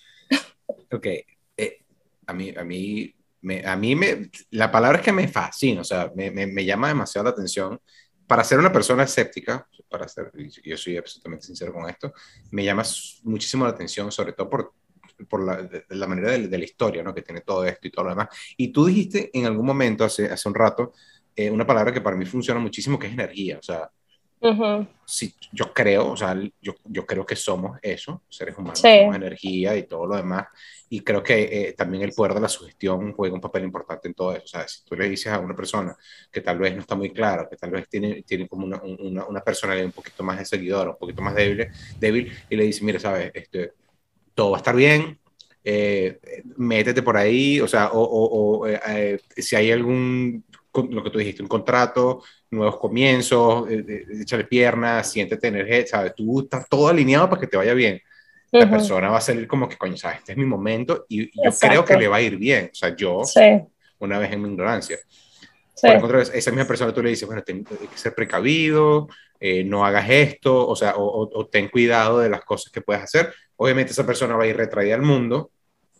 S3: Ok, eh, a mí, a mí, me, a mí me, la palabra es que me fascina, o sea, me, me, me llama demasiado la atención. Para ser una persona escéptica, para ser, yo soy absolutamente sincero con esto, me llama muchísimo la atención, sobre todo por, por la, de- la manera de, de la historia, ¿no? Que tiene todo esto y todo lo demás. Y tú dijiste en algún momento, hace, hace un rato, eh, una palabra que para mí funciona muchísimo, que es energía. O sea,
S4: Ujú.
S3: sí, yo creo, o sea, yo, yo creo que somos eso, seres humanos,
S4: Sí.
S3: somos energía y todo lo demás. Y creo que eh, también el poder de la sugestión juega un papel importante en todo eso. O sea, si tú le dices a una persona que tal vez no está muy clara, que tal vez tiene, tiene como una, una, una personalidad un poquito más de seguidor, un poquito más débil, débil y le dices, mira, sabes, este, todo va a estar bien, eh, métete por ahí, o sea, o, o- o, eh, eh, si hay algún, lo que tú dijiste, un contrato, nuevos comienzos, eh, eh, échale piernas, siéntete energético, ¿sabes? Tú estás todo alineado para que te vaya bien. La persona va a salir como que, coño, ¿sabes? Este es mi momento y, y yo creo que le va a ir bien. O sea, yo,
S4: Sí,
S3: una vez en mi ignorancia.
S4: sí.
S3: Por el contrario, esa misma persona tú le dices, bueno, ten- hay que ser precavido, eh, no hagas esto, o sea, o, o- o ten cuidado de las cosas que puedes hacer. Obviamente esa persona va a ir retraída al mundo,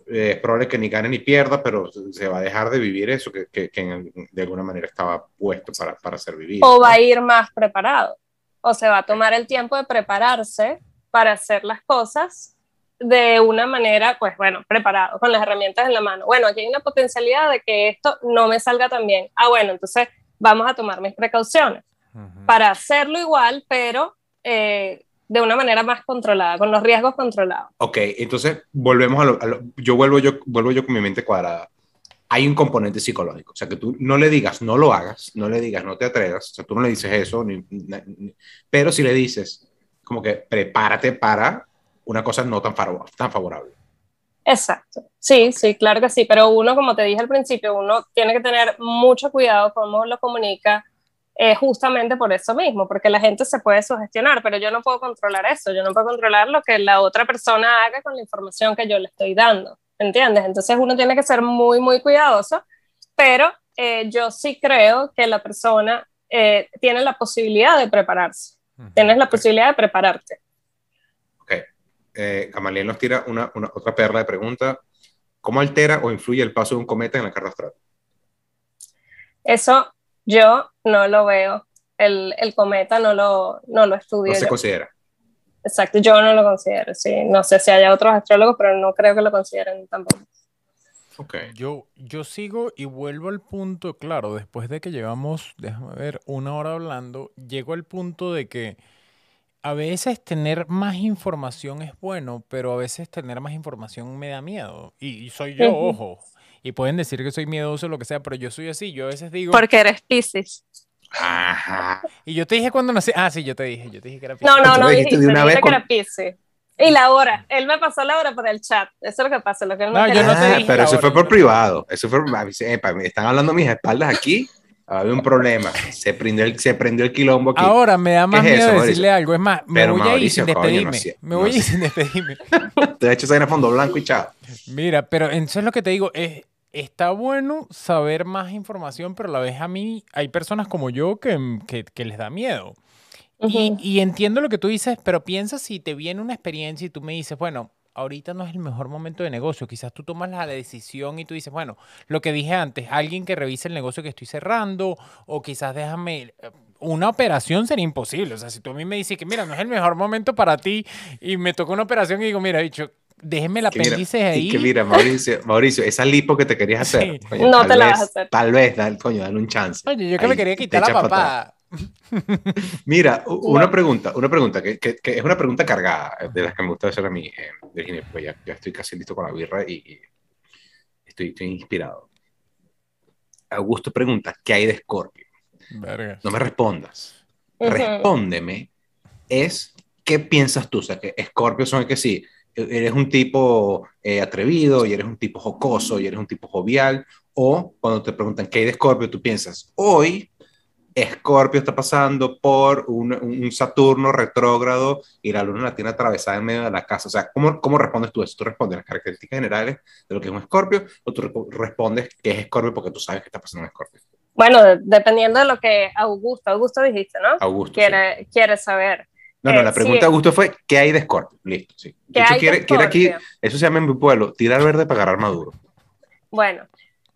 S3: eh, es probable que ni gane ni pierda, pero se va a dejar de vivir eso que, que- que en- de alguna manera estaba puesto para, para ser vivido.
S4: o va a ir más preparado, o se va a tomar el tiempo de prepararse para hacer las cosas de una manera, pues bueno, preparado, con las herramientas en la mano. Bueno, aquí hay una potencialidad de que esto no me salga tan bien. Ah, bueno, entonces vamos a tomar mis precauciones para hacerlo igual, pero eh, de una manera más controlada, con los riesgos controlados.
S3: Ok, entonces volvemos a lo, a lo- yo vuelvo yo vuelvo yo con mi mente cuadrada. Hay un componente psicológico, o sea, que tú no le digas, no lo hagas, no le digas, no te atrevas, o sea, tú no le dices eso, ni- ni- ni- pero si le dices, como que prepárate para una cosa no tan, tan favorable.
S4: Exacto. Sí, sí, claro que sí, pero uno, como te dije al principio, uno tiene que tener mucho cuidado cómo lo comunica, eh, justamente por eso mismo, porque la gente se puede sugestionar, pero yo no puedo controlar eso, yo no puedo controlar lo que la otra persona haga con la información que yo le estoy dando, ¿entiendes? Entonces uno tiene que ser muy, muy cuidadoso, pero eh, yo sí creo que la persona eh, tiene la posibilidad de prepararse. Tienes la posibilidad de prepararte.
S3: Ok, eh, Gamaliel nos tira una, una- otra perla de pregunta. ¿Cómo altera o influye el paso de un cometa en la carta astral?
S4: Eso yo no lo veo. El, el cometa no lo, no lo estudio.
S3: No se
S4: yo.
S3: considera.
S4: Exacto, yo no lo considero. Sí. No sé si haya otros astrólogos, pero no creo que lo consideren tampoco.
S2: Yo, yo sigo y vuelvo al punto, claro, después de que llevamos, déjame ver, una hora hablando, llego al punto de que a veces tener más información es bueno, pero a veces tener más información me da miedo. Y, y soy yo, ojo. Y pueden decir que soy miedoso o lo que sea, pero yo soy así. Yo a veces digo.
S4: Porque eres Pisces.
S3: Ajá.
S2: Y yo te dije cuando nací. Ah, sí, yo te dije. Yo te dije que era
S4: No,
S2: Piscis.
S4: no, no
S3: lo dijiste
S4: dijiste,
S3: de una
S4: dijiste
S3: vez
S4: que
S3: con-
S4: era Pisces. Y la hora, él me pasó la hora por el chat. Eso es lo que pasa, lo que él
S2: No,
S4: me
S2: yo no te dije
S3: pero eso
S2: ahora,
S3: fue por
S2: no-
S3: privado. Eso fue, epa, me están hablando a mis espaldas aquí. Había un problema. Se prendió el, se prendió el quilombo aquí.
S2: Ahora me da más
S3: es
S2: miedo
S3: eso, Mauricio?
S2: decirle algo. Es más, me
S3: Pero
S2: voy a ir
S3: Mauricio,
S2: sin
S3: coño, no
S2: despedirme.
S3: sé-
S2: me
S3: no
S2: voy a ir sin despedirme.
S3: Te he hecho esa fondo blanco y chao.
S2: Mira, pero eso es lo que te digo. Es, está bueno saber más información, pero a la vez a mí hay personas como yo que, que, que les da miedo. Y, entiendo lo que tú dices, pero piensa si te viene una experiencia y tú me dices, bueno, ahorita no es el mejor momento de negocio. Quizás tú tomas la decisión y tú dices, bueno, lo que dije antes, alguien que revise el negocio que estoy cerrando, o quizás déjame. eh, Una operación sería imposible. O sea, si tú a mí me dices que, mira, no es el mejor momento para ti y me toca una operación y digo, mira, dicho, déjeme el apéndice
S3: y
S2: ahí.
S3: que mira, Mauricio, Mauricio, esa lipo que te querías hacer.
S2: Sí.
S3: coño,
S4: No te la
S3: vez-
S4: vas a hacer.
S3: Tal vez, dale, coño, dale un chance.
S2: Oye, yo que me quería quitar la papada.
S3: Mira, una pregunta, una pregunta que, que- que es una pregunta cargada, eh, de las que me gusta hacer a mí, eh, Virginia, pues ya, ya estoy casi listo con la birra y, y estoy, estoy inspirado. Augusto pregunta, ¿qué hay de Scorpio?
S2: Verga.
S3: No me respondas. Respóndeme, es, ¿qué piensas tú? O sea, que Scorpio son que sí, eres un tipo eh, atrevido y eres un tipo jocoso y eres un tipo jovial, o cuando te preguntan qué hay de Scorpio, tú piensas, hoy Scorpio está pasando por un, un Saturno retrógrado y la luna la tiene atravesada en medio de la casa. O sea, ¿cómo, cómo respondes tú eso? ¿Tú respondes las características generales de lo que es un Scorpio o tú respondes que es Scorpio porque tú sabes que está pasando en Scorpio?
S4: Bueno, de- dependiendo de lo que Augusto, Augusto dijiste, ¿no?
S3: Augusto. sí.
S4: Quiere, quiere saber.
S3: No, no,
S4: Eh,
S3: la pregunta
S4: sí.
S3: de Augusto fue, ¿qué hay de Scorpio? Listo, sí.
S4: ¿Qué
S3: De hecho, quiere, quiere aquí, eso se llama en mi pueblo, tirar verde para agarrar maduro.
S4: Bueno,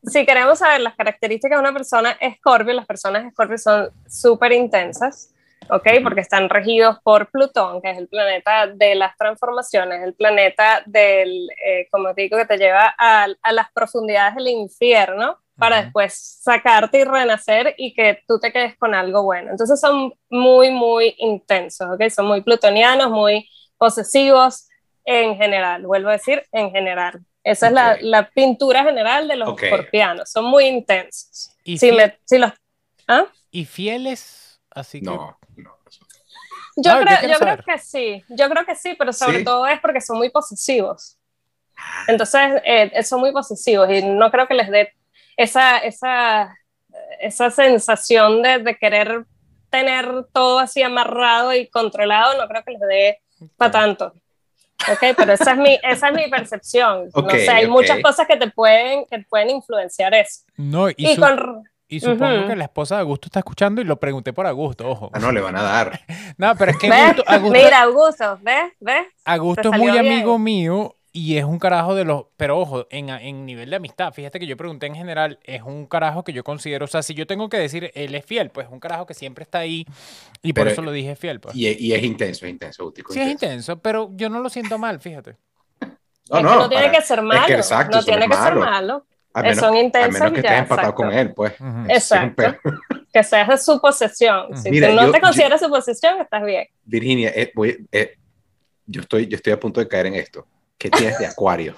S4: si queremos saber las características de una persona Scorpio, las personas Scorpio son súper intensas, ¿ok? Porque están regidos por Plutón, que es el planeta de las transformaciones, el planeta del, eh, como te digo, que te lleva a, a las profundidades del infierno para después sacarte y renacer y que tú te quedes con algo bueno. Entonces son muy, muy intensos, ¿ok? Son muy plutonianos, muy posesivos en general, vuelvo a decir, en general. Esa es la, la pintura general de los
S3: Ok.
S4: escorpianos, son muy intensos.
S2: Y
S4: Si,
S2: fiel-
S4: me- si los, ¿ah?
S2: Y fieles, así que.
S3: No, no. eso-
S4: Yo,
S2: No,
S4: creo, yo creo que sí, yo creo que sí, pero sobre
S3: ¿Sí?
S4: todo es porque son muy posesivos. Entonces, eh, son muy posesivos y no creo que les dé esa, esa, esa sensación de, de querer tener todo así amarrado y controlado, no creo que les dé para tanto. Ok, pero esa es mi, esa es mi percepción.
S3: Ok,
S4: no sé, hay
S3: ok.
S4: muchas cosas que te pueden, que pueden influenciar eso.
S2: No, y,
S4: Y,
S2: su-
S4: con,
S2: y supongo
S4: Ujú.
S2: que la esposa de Augusto está escuchando y lo pregunté por Augusto, ojo.
S3: Ah, no, le van a dar.
S2: No, pero es que. Augusto, Augusto,
S4: Mira, Augusto, ¿ves? ¿Ves?
S2: Augusto es muy
S4: bien.
S2: amigo mío y es un carajo de los. Pero ojo, en, en nivel de amistad, fíjate que yo pregunté en general, es un carajo que yo considero. O sea, si yo tengo que decir él es fiel, pues es un carajo que siempre está ahí y por
S3: Pero-
S2: eso lo dije fiel, pues.
S3: Y, y es intenso, es intenso, Autico,
S2: Sí, es intenso, pero yo no lo siento mal, fíjate.
S3: No,
S4: es
S3: no,
S4: que no tiene
S3: para-
S4: que ser malo.
S3: exacto,
S4: no
S3: eso no
S4: tiene
S3: es
S4: que ser
S3: malo.
S4: malo.
S3: a
S4: eh,
S3: menos,
S4: son
S3: a
S4: intensos
S3: menos que
S4: y
S3: estés
S4: ya,
S3: empatado
S4: exacto.
S3: con él, pues. Es un
S4: Exacto. Que seas de su posesión. Si
S3: Mira,
S4: tú no
S3: yo-
S4: te
S3: yo-
S4: consideras su posesión, estás bien.
S3: Virginia, eh, voy- eh, yo, estoy, yo estoy a punto de caer en esto. ¿Qué tienes de acuario?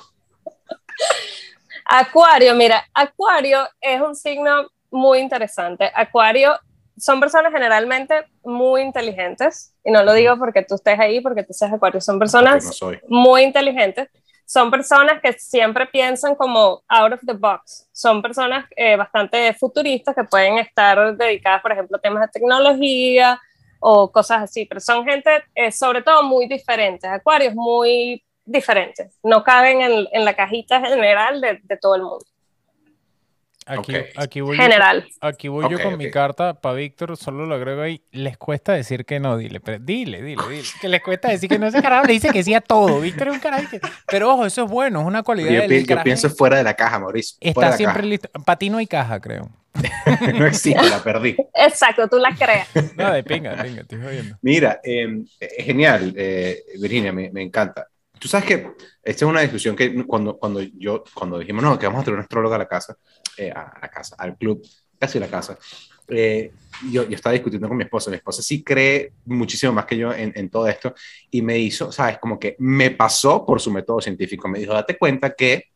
S4: Acuario, mira, Acuario es un signo muy interesante. Acuario son personas generalmente muy inteligentes, y no lo digo porque tú estés ahí, porque tú seas Acuario, son personas
S3: no soy.
S4: muy inteligentes. Son personas que siempre piensan como out of the box. Son personas eh, bastante futuristas que pueden estar dedicadas, por ejemplo, a temas de tecnología o cosas así. Pero son gente, eh, sobre todo, muy diferentes. Acuarios muy diferentes. No caben en, en la cajita general de, de todo el mundo.
S2: Aquí, aquí voy yo-
S4: General.
S2: Aquí voy yo con mi carta para Víctor, solo lo agrego ahí. Les cuesta decir que no, dile, pero dile, dile, dile. Que les cuesta decir que no. Ese carajo le dice que sí a todo. Víctor es un carajo que... Pero ojo, eso es bueno, es una cualidad
S3: Yo,
S2: del
S3: pi- yo
S2: carajo.
S3: pienso fuera de la caja, Mauricio.
S2: Está
S3: la
S2: siempre listo. Para ti no hay caja, creo.
S3: caja. no existe, la perdí.
S4: Exacto, tú la creas.
S2: No, de pinga, de pinga, estoy jodiendo.
S3: Mira, eh, es genial, eh, Virginia, me, me encanta. Tú sabes que esta es una discusión que cuando, cuando yo, cuando dijimos, no, que vamos a traer una astróloga a la casa, eh, a la casa, al club, casi la casa, eh, yo, yo estaba discutiendo con mi esposa, mi esposa sí cree muchísimo más que yo en, en todo esto y me hizo, sabes, como que me pasó por su método científico, me dijo, date cuenta que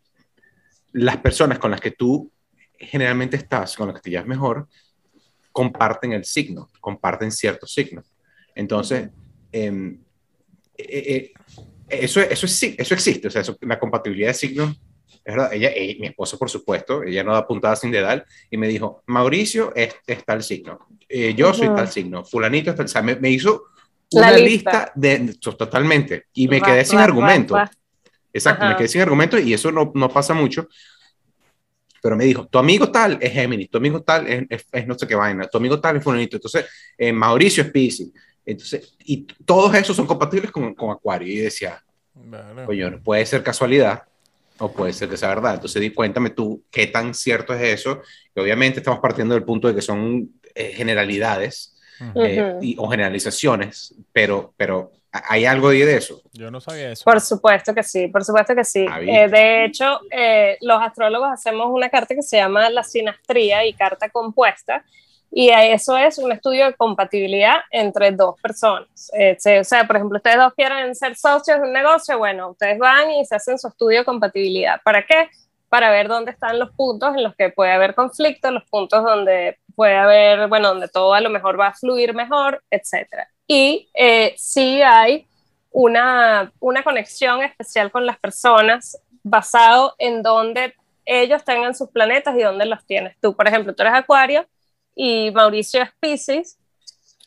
S3: las personas con las que tú generalmente estás, con las que te llevas mejor, comparten el signo, comparten ciertos signos. Entonces, em, eh, eh, eso, eso, es, eso existe, o sea, eso, la compatibilidad de signos, es verdad, ella, eh, mi esposo, por supuesto, ella no da puntada sin dedal, y me dijo, Mauricio es, es tal signo, yo soy tal signo, fulanito es tal, o sea, me, me hizo una lista. de, totalmente, y me quedé sin argumento. Exacto, me quedé sin argumento y eso no, no pasa mucho, pero me dijo, tu amigo tal es Géminis, tu amigo tal es, es, no sé qué vaina, tu amigo tal es fulanito, entonces Mauricio es Pisces, entonces, y todos esos son compatibles con, con Acuario. Y decía, bueno. puede ser casualidad o puede ser que sea verdad. Entonces, di, cuéntame tú qué tan cierto es eso. Y obviamente estamos partiendo del punto de que son eh, generalidades eh, y, o generalizaciones, pero, pero ¿hay algo de eso?
S2: Yo no sabía eso.
S4: Por supuesto que sí, por supuesto que sí. Ah, eh, de hecho, los astrólogos hacemos una carta que se llama la sinastría y carta compuesta y eso es un estudio de compatibilidad entre dos personas. Eh, o sea, por ejemplo, ustedes dos quieren ser socios de un negocio, bueno, ustedes van y se hacen su estudio de compatibilidad. ¿Para qué? Para ver dónde están los puntos en los que puede haber conflicto, los puntos donde puede haber, bueno, donde todo a lo mejor va a fluir mejor, etc. Y eh, sí hay una, una conexión especial con las personas basado en dónde ellos tengan sus planetas y dónde los tienes tú. Por ejemplo, tú eres Acuario, y Mauricio es Pisces,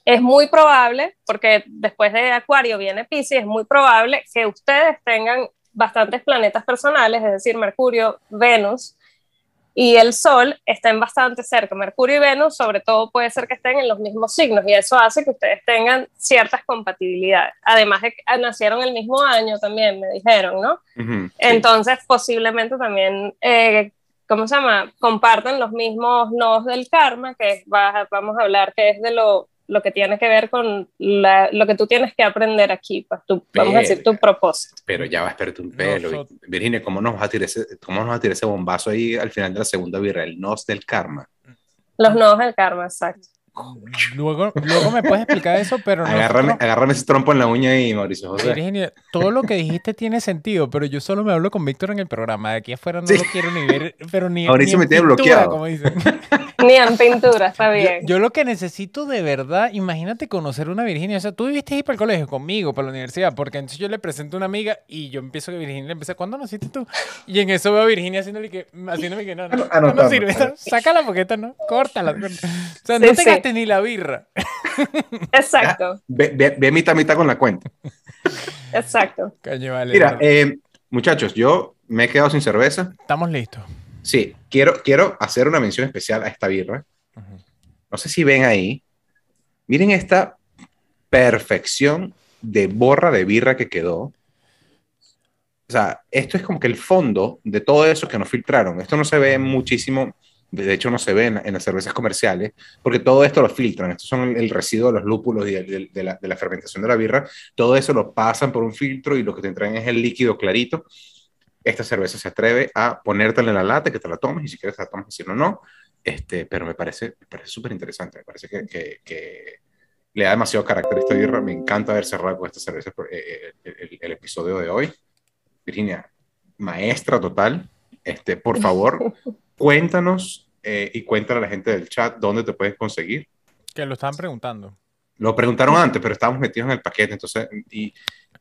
S4: es muy probable, porque después de Acuario viene Pisces, es muy probable que ustedes tengan bastantes planetas personales, es decir, Mercurio, Venus y el Sol estén bastante cerca. Mercurio y Venus, sobre todo, puede ser que estén en los mismos signos y eso hace que ustedes tengan ciertas compatibilidades. Además de que nacieron el mismo año también, me dijeron, ¿no? Entonces, posiblemente también eh, ¿cómo se llama? Comparten los mismos nodos del karma, que vamos a hablar que es de lo, lo que tiene que ver con lo que tú tienes que aprender aquí, pues tu, vamos a decir tu propósito.
S3: Pero ya va a esperarte un pelo. Virginia, ¿cómo nos, va a tirar ese, ¿cómo nos va a tirar ese bombazo ahí al final de la segunda birra? El nos del karma.
S4: Los nodos del karma, exacto.
S2: Luego, luego me puedes explicar eso, pero
S3: no. Agárrame, ese trompo en la uña y Mauricio José.
S2: Todo lo que dijiste tiene sentido, pero yo solo me hablo con Víctor en el programa. De aquí afuera no lo quiero ni ver, pero ni,
S3: Mauricio
S2: ni
S3: me tiene bloqueado. Como
S2: dicen.
S4: Ni en pintura, está bien.
S2: Yo, lo que necesito de verdad, imagínate conocer una Virginia. O sea, tú viviste ahí para el colegio conmigo, para la universidad, porque entonces yo le presento a una amiga y yo empiezo que Virginia le empieza, ¿cuándo naciste tú? Y en eso veo a Virginia haciéndole que, haciéndome que no, no, no, no sirve. Saca la boqueta, ¿no? Córtala. O sea, no te gastes ni la birra.
S4: Exacto.
S3: Ve, ve, mitad mitad con la cuenta.
S4: Exacto.
S3: Mira, eh, muchachos, yo me he quedado sin cerveza.
S2: Estamos listos.
S3: Sí, quiero, quiero hacer una mención especial a esta birra. No sé si ven ahí. Miren esta perfección de borra de birra que quedó. O sea, esto es como que el fondo de todo eso que nos filtraron. Esto no se ve muchísimo de hecho no se ven en, las cervezas comerciales, porque todo esto lo filtran, estos son el, residuo de los lúpulos y de, la, fermentación de la birra, todo eso lo pasan por un filtro y lo que te traen es el líquido clarito. Esta cerveza se atreve a ponértela en la lata, que te la tomes, y si quieres te la tomas, y si no, no. Este, pero me parece súper interesante, me parece que, que, le da demasiado carácter a esta birra, me encanta haber cerrado con esta cerveza eh, eh, el, el, episodio de hoy. Virginia, maestra total, este, por favor, Cuéntanos eh, y cuéntale a la gente del chat dónde te puedes conseguir.
S2: Que lo estaban preguntando.
S3: Lo preguntaron antes, pero estábamos metidos en el paquete, entonces... Y,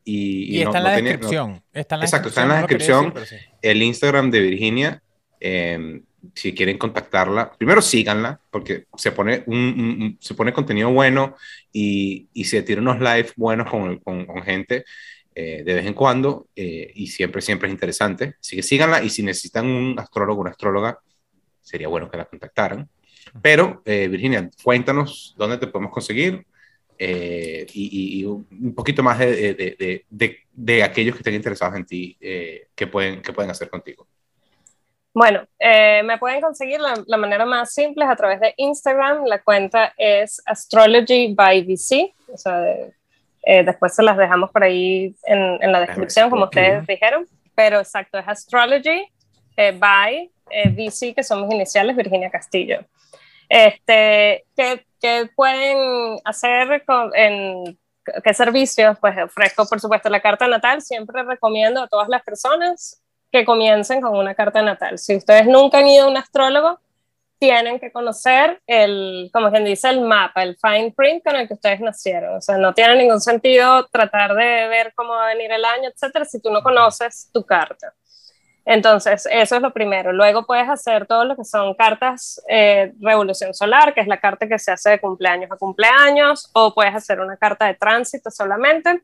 S2: y, está, en la descripción. está en la
S3: exacto, está en la descripción. El Instagram de Virginia, em, si quieren contactarla, primero síganla, porque se pone, un, se pone contenido bueno y, y se tira unos live buenos con, con, con gente. Eh, de vez en cuando eh, y siempre, siempre es interesante. Así que síganla y si necesitan un astrólogo, una astróloga, sería bueno que la contactaran. Pero, eh, Virginia, cuéntanos dónde te podemos conseguir eh, y, un poquito más de, de, de, de, aquellos que estén interesados en ti, eh, que, pueden, que pueden hacer contigo.
S4: Bueno, me pueden conseguir la, la, manera más simple es a través de Instagram. La cuenta es Astrology by VC. O sea, después se las dejamos por ahí en, en la descripción, como ustedes dijeron. Pero exacto, es Astrology by eh, VC, que son mis iniciales, Virginia Castillo. Este, ¿qué, qué pueden hacer con, en qué servicios? Pues ofrezco, por supuesto, la carta natal. Siempre recomiendo a todas las personas que comiencen con una carta natal. Si ustedes nunca han ido a un astrólogo, tienen que conocer el, como quien dice, el mapa, el fine print con el que ustedes nacieron. O sea, no tiene ningún sentido tratar de ver cómo va a venir el año, etcétera, si tú no conoces tu carta. Entonces, eso es lo primero. Luego puedes hacer todo lo que son cartas eh, revolución solar, que es la carta que se hace de cumpleaños a cumpleaños, o puedes hacer una carta de tránsito solamente.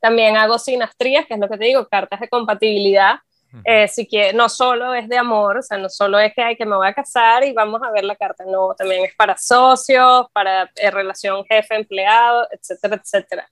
S4: También hago sinastrías, que es lo que te digo, cartas de compatibilidad, eh, que no solo es de amor, o sea, no solo es que hay que me voy a casar y vamos a ver la carta, no, también es para socios, para eh, relación jefe-empleado, etcétera, etcétera.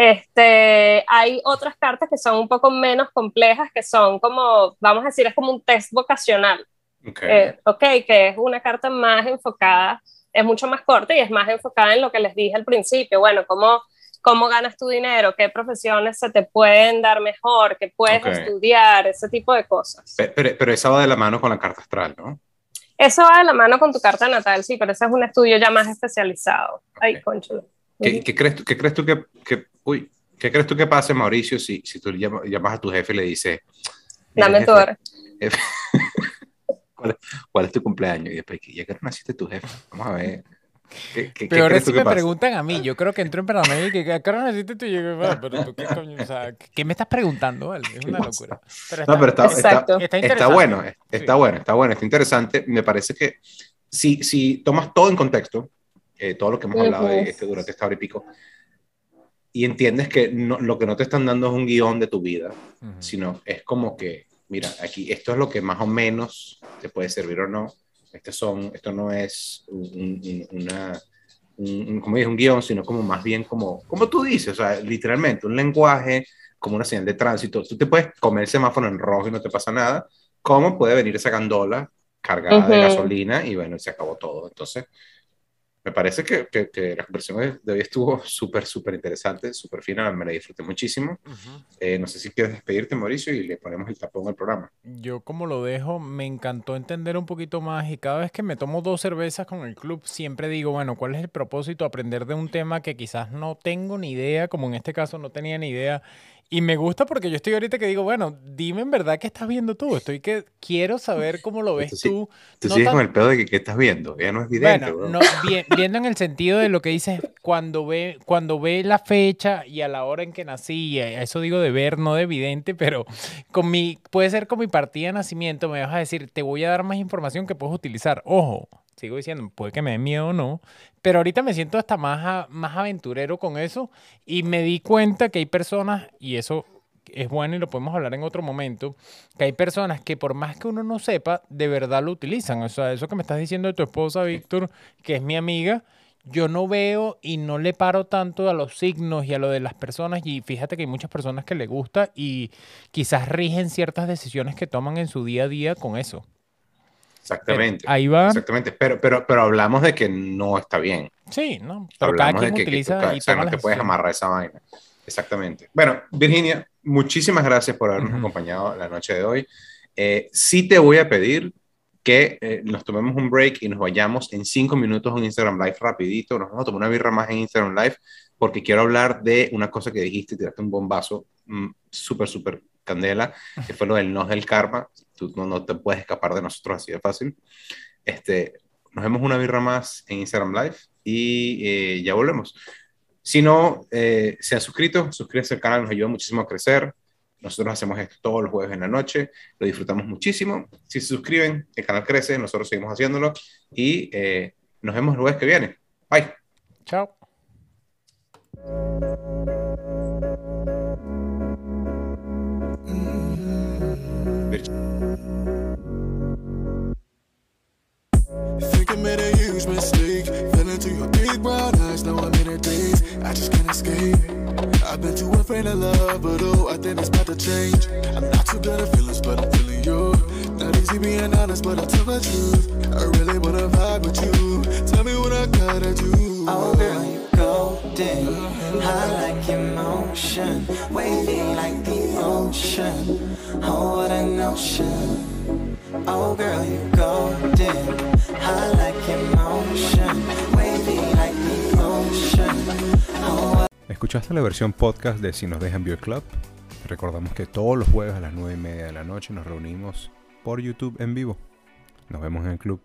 S4: Este, hay otras cartas que son un poco menos complejas, que son como, vamos a decir, es como un test vocacional.
S3: Okay.
S4: Eh, ok, que es una carta más enfocada, es mucho más corta y es más enfocada en lo que les dije al principio, bueno, cómo cómo ganas tu dinero, qué profesiones se te pueden dar mejor, qué puedes estudiar, ese tipo de cosas.
S3: Pero, pero, esa va de la mano con la carta astral, ¿no?
S4: Eso va de la mano con tu carta natal, sí, pero ese es un estudio ya más especializado. Ay, conchulo.
S3: ¿Qué, ¿qué, crees tú, qué crees tú que, que, uy, ¿qué crees tú que pase, Mauricio, si, si tú llamas, llamas a tu jefe y le dices...
S4: Dame tu hora.
S3: ¿Cuál, ¿Cuál, es tu cumpleaños? Y después, ya que naciste tu jefe, vamos a ver.
S2: ¿Qué, qué, Pero ahora sí me preguntan a mí. Yo creo que entro en Paranoia y que ¿qué necesitas tú? Y yo, pero tú, ¿qué coño? O sea, ¿qué me estás preguntando? Vale? Es una locura.
S3: Pero está, no, pero está, está, está, está bueno, está sí. bueno, está bueno, está interesante. Me parece que si, si tomas todo en contexto, eh, todo lo que hemos hablado de este, durante esta hora y pico, y entiendes que no, lo que no te están dando es un guion de tu vida, uh -huh. sino es como que, mira, aquí esto es lo que más o menos te puede servir o no este son, esto no es un, un, una, un, como dices, un guion, sino como más bien como, como tú dices, o sea, literalmente un lenguaje, como una señal de tránsito. Tú te puedes comer el semáforo en rojo y no te pasa nada, como puede venir esa gandola cargada uh -huh. de gasolina y bueno, se acabó todo. Entonces, me parece que, que, que, la conversación de hoy estuvo súper, súper interesante, súper fina, me la disfruté muchísimo. Uh -huh. eh, no sé si quieres despedirte, Mauricio, y le ponemos el tapón al programa.
S2: Yo como lo dejo, me encantó entender un poquito más y cada vez que me tomo dos cervezas con el club, siempre digo, bueno, ¿cuál es el propósito? Aprender de un tema que quizás no tengo ni idea, como en este caso no tenía ni idea, y me gusta porque yo estoy ahorita que digo, bueno, dime en verdad qué estás viendo tú. Estoy que quiero saber cómo lo ves
S3: sí,
S2: tú.
S3: Tú no sigues tan... con el pedo de que qué estás viendo. Ya no es vidente.
S2: Bueno, no, bien, viendo en el sentido de lo que dices cuando ve, cuando ve la fecha y a la hora en que nací. Eso digo de ver, no de vidente, pero con mi, puede ser con mi partida de nacimiento. Me vas a decir, te voy a dar más información que puedes utilizar. Ojo, sigo diciendo, puede que me dé miedo o no, pero ahorita me siento hasta más, a, más aventurero con eso y me di cuenta que hay personas, y eso es bueno y lo podemos hablar en otro momento, que hay personas que por más que uno no sepa, de verdad lo utilizan. O sea, eso que me estás diciendo de tu esposa, Víctor, que es mi amiga, yo no veo y no le paro tanto a los signos y a lo de las personas y fíjate que hay muchas personas que le gusta y quizás rigen ciertas decisiones que toman en su día a día con eso.
S3: Exactamente.
S2: Pero ahí va.
S3: Exactamente. Pero, pero, pero hablamos de que no está bien.
S2: Sí, ¿no? Pero hablamos cada quien
S3: de que,
S2: utiliza
S3: que tú,
S2: y
S3: o sea, no te puedes amarrar esa vaina. Exactamente. Bueno, Virginia, muchísimas gracias por habernos uh -huh. acompañado la noche de hoy. Eh, sí te voy a pedir que eh, nos tomemos un break y nos vayamos en cinco minutos en Instagram Live rapidito. Nos vamos a tomar una birra más en Instagram Live porque quiero hablar de una cosa que dijiste, tiraste un bombazo mm, súper, súper candela, que fue lo del no del karma. Tú no, no te puedes escapar de nosotros así de fácil. Este, nos vemos una birra más en Instagram Live y eh, ya volvemos. Si no eh, se han suscrito, suscríbanse al canal, nos ayuda muchísimo a crecer. Nosotros hacemos esto todos los jueves en la noche, lo disfrutamos muchísimo. Si se suscriben, el canal crece, nosotros seguimos haciéndolo y eh, nos vemos el jueves que viene. Bye.
S2: Chao.
S5: Mistake. Fell into your big brown eyes. Now I'm in a daze. I just can't escape. I've been too afraid of love, but oh, I think it's about to change. I'm not too good at feelings, but I'm feeling you. Not easy being honest, but I'll tell the truth. I really wanna vibe with you. Tell me what I gotta do.
S6: Oh, girl, you golden. High like emotion. Wavy like the ocean. Oh, what an ocean. Oh, girl, you golden. High like.
S1: ¿Escuchaste la versión podcast de Si nos dejan View Club? Recordamos que todos los jueves a las 9 y media de la noche nos reunimos por YouTube en vivo. Nos vemos en el club.